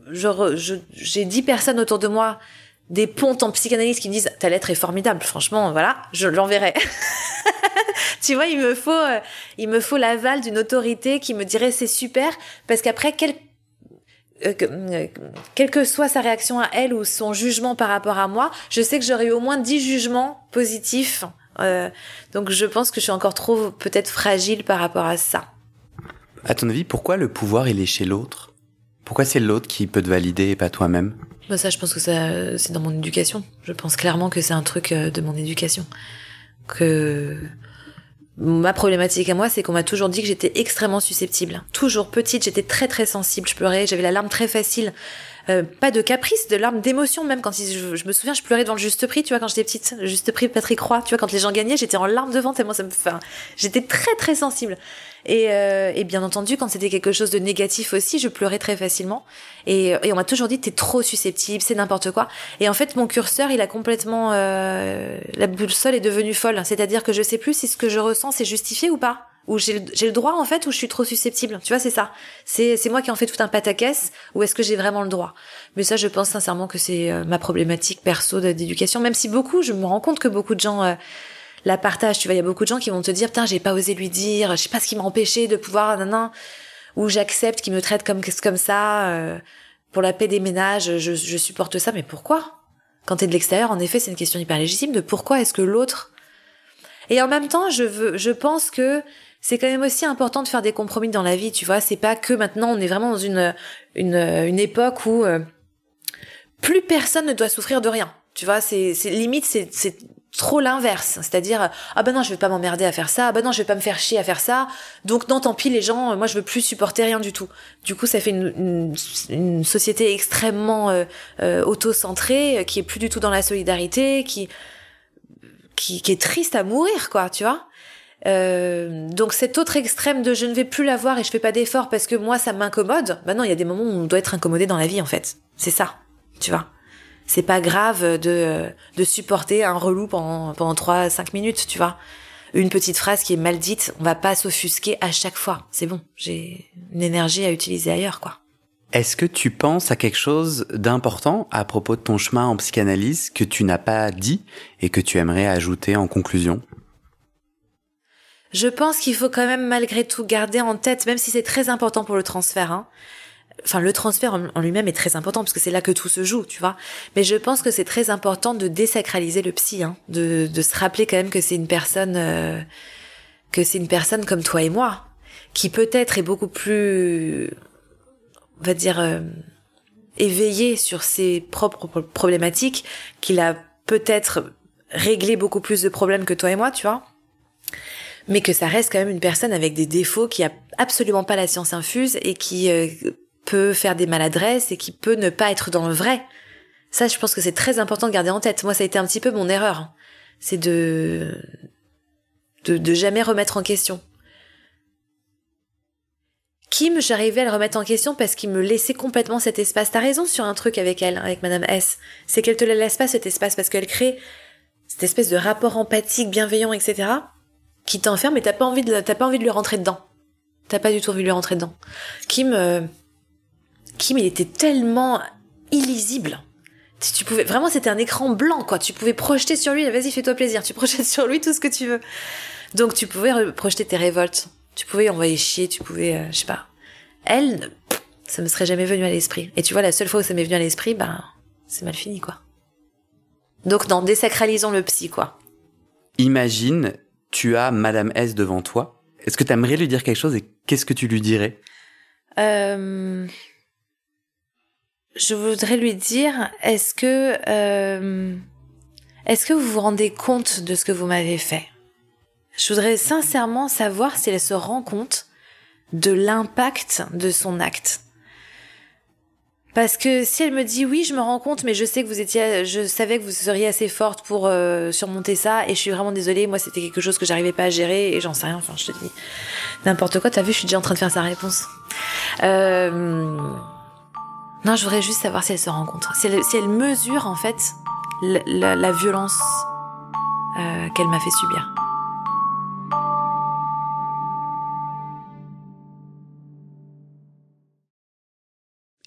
je, j'ai dix personnes autour de moi, des pontes en psychanalyse qui me disent ta lettre est formidable, franchement, voilà, je l'enverrai. tu vois, il me faut, euh, il me faut l'aval d'une autorité qui me dirait c'est super, parce qu'après quel euh, euh, quelle que soit sa réaction à elle ou son jugement par rapport à moi, je sais que j'aurais eu au moins dix jugements positifs. Euh, donc je pense que je suis encore trop peut-être fragile par rapport à ça. À ton avis, pourquoi le pouvoir il est chez l'autre? Pourquoi c'est l'autre qui peut te valider et pas toi-même? Bah ça, je pense que ça, c'est dans mon éducation. Je pense clairement que c'est un truc de mon éducation. Que Ma problématique à moi, c'est qu'on m'a toujours dit que j'étais extrêmement susceptible. Toujours petite, j'étais très très sensible. Je pleurais, j'avais la larme très facile. Euh, pas de caprice, de larmes d'émotion même. Quand je, me souviens, je pleurais devant le juste prix, tu vois, quand j'étais petite. Juste prix Patrick Roy, tu vois, quand les gens gagnaient, j'étais en larmes devant tellement ça me. Enfin, j'étais très très sensible. Et, euh, et bien entendu, quand c'était quelque chose de négatif aussi, je pleurais très facilement. Et, et on m'a toujours dit t'es trop susceptible, c'est n'importe quoi. Et en fait, mon curseur, il a complètement euh, la boussole est devenue folle. C'est-à-dire que je sais plus si ce que je ressens c'est justifié ou pas ou j'ai le, droit en fait ou je suis trop susceptible. Tu vois c'est ça. C'est c'est moi qui en fais tout un pataquès ou est-ce que j'ai vraiment le droit. Mais ça je pense sincèrement que c'est euh, ma problématique perso d'éducation même si beaucoup je me rends compte que beaucoup de gens euh, la partagent. Tu vois il y a beaucoup de gens qui vont te dire putain j'ai pas osé lui dire je sais pas ce qui m'a empêché de pouvoir nan, ou j'accepte qu'il me traite comme comme ça euh, pour la paix des ménages je, je supporte ça. Mais pourquoi? Quand t'es de l'extérieur en effet c'est une question hyper légitime de pourquoi est-ce que l'autre. Et en même temps je veux je pense que c'est quand même aussi important de faire des compromis dans la vie, tu vois. C'est pas que maintenant on est vraiment dans une une, une époque où euh, plus personne ne doit souffrir de rien. Tu vois, c'est limite c'est c'est trop l'inverse, c'est-à-dire ah ben non je vais pas m'emmerder à faire ça, ah ben non je vais pas me faire chier à faire ça, donc non tant pis les gens, moi je veux plus supporter rien du tout. Du coup ça fait une, une, une société extrêmement euh, euh, auto-centrée, qui est plus du tout dans la solidarité, qui qui, qui est triste à mourir quoi, tu vois. Euh, donc cet autre extrême de je ne vais plus la voir et je fais pas d'effort parce que moi ça m'incommode. Bah non, il y a des moments où on doit être incommodé dans la vie en fait. C'est ça, tu vois. C'est pas grave de de supporter un relou pendant pendant trois cinq minutes, tu vois. Une petite phrase qui est mal dite, on va pas s'offusquer à chaque fois. C'est bon, j'ai une énergie à utiliser ailleurs quoi. Est-ce que tu penses à quelque chose d'important à propos de ton chemin en psychanalyse que tu n'as pas dit et que tu aimerais ajouter en conclusion? Je pense qu'il faut quand même malgré tout garder en tête, même si c'est très important pour le transfert, hein, enfin le transfert en lui-même est très important parce que c'est là que tout se joue, tu vois. Mais je pense que c'est très important de désacraliser le psy, hein, de, de se rappeler quand même que c'est une personne, euh, que c'est une personne comme toi et moi, qui peut-être est beaucoup plus, on va dire, euh, éveillé sur ses propres problématiques, qu'il a peut-être réglé beaucoup plus de problèmes que toi et moi, tu vois mais que ça reste quand même une personne avec des défauts qui a absolument pas la science infuse et qui euh, peut faire des maladresses et qui peut ne pas être dans le vrai. Ça, je pense que c'est très important de garder en tête. Moi, ça a été un petit peu mon erreur. C'est de, de, de jamais remettre en question. Kim, j'arrivais à le remettre en question parce qu'il me laissait complètement cet espace. T'as raison sur un truc avec elle, avec Madame S. C'est qu'elle te laisse pas cet espace parce qu'elle crée cette espèce de rapport empathique, bienveillant, etc. qui t'enferme et t'as pas envie de, t'as pas envie de lui rentrer dedans. T'as pas du tout envie de lui rentrer dedans. Kim, euh, Kim, il était tellement illisible. Si tu pouvais, vraiment, c'était un écran blanc, quoi. Tu pouvais projeter sur lui, vas-y, fais-toi plaisir. Tu projettes sur lui tout ce que tu veux. Donc, tu pouvais projeter tes révoltes. Tu pouvais envoyer chier, tu pouvais, euh, je sais pas. Elle, ça me serait jamais venu à l'esprit. Et tu vois, la seule fois où ça m'est venu à l'esprit, ben, c'est mal fini, quoi. Donc, non, désacralisons le psy, quoi. Imagine, tu as Madame S devant toi. Est-ce que tu aimerais lui dire quelque chose et qu'est-ce que tu lui dirais? Euh, je voudrais lui dire, est-ce que, euh, est-ce que vous vous rendez compte de ce que vous m'avez fait? Je voudrais sincèrement savoir si elle se rend compte de l'impact de son acte. Parce que si elle me dit oui, je me rends compte, mais je sais que vous étiez, je savais que vous seriez assez forte pour euh, surmonter ça, et je suis vraiment désolée. Moi, c'était quelque chose que j'arrivais pas à gérer, et j'en sais rien. Enfin, je te dis n'importe quoi. T'as vu, je suis déjà en train de faire sa réponse. Euh, non, je voudrais juste savoir si elle se rend compte, si elle, si elle mesure en fait la, la, la violence euh, qu'elle m'a fait subir.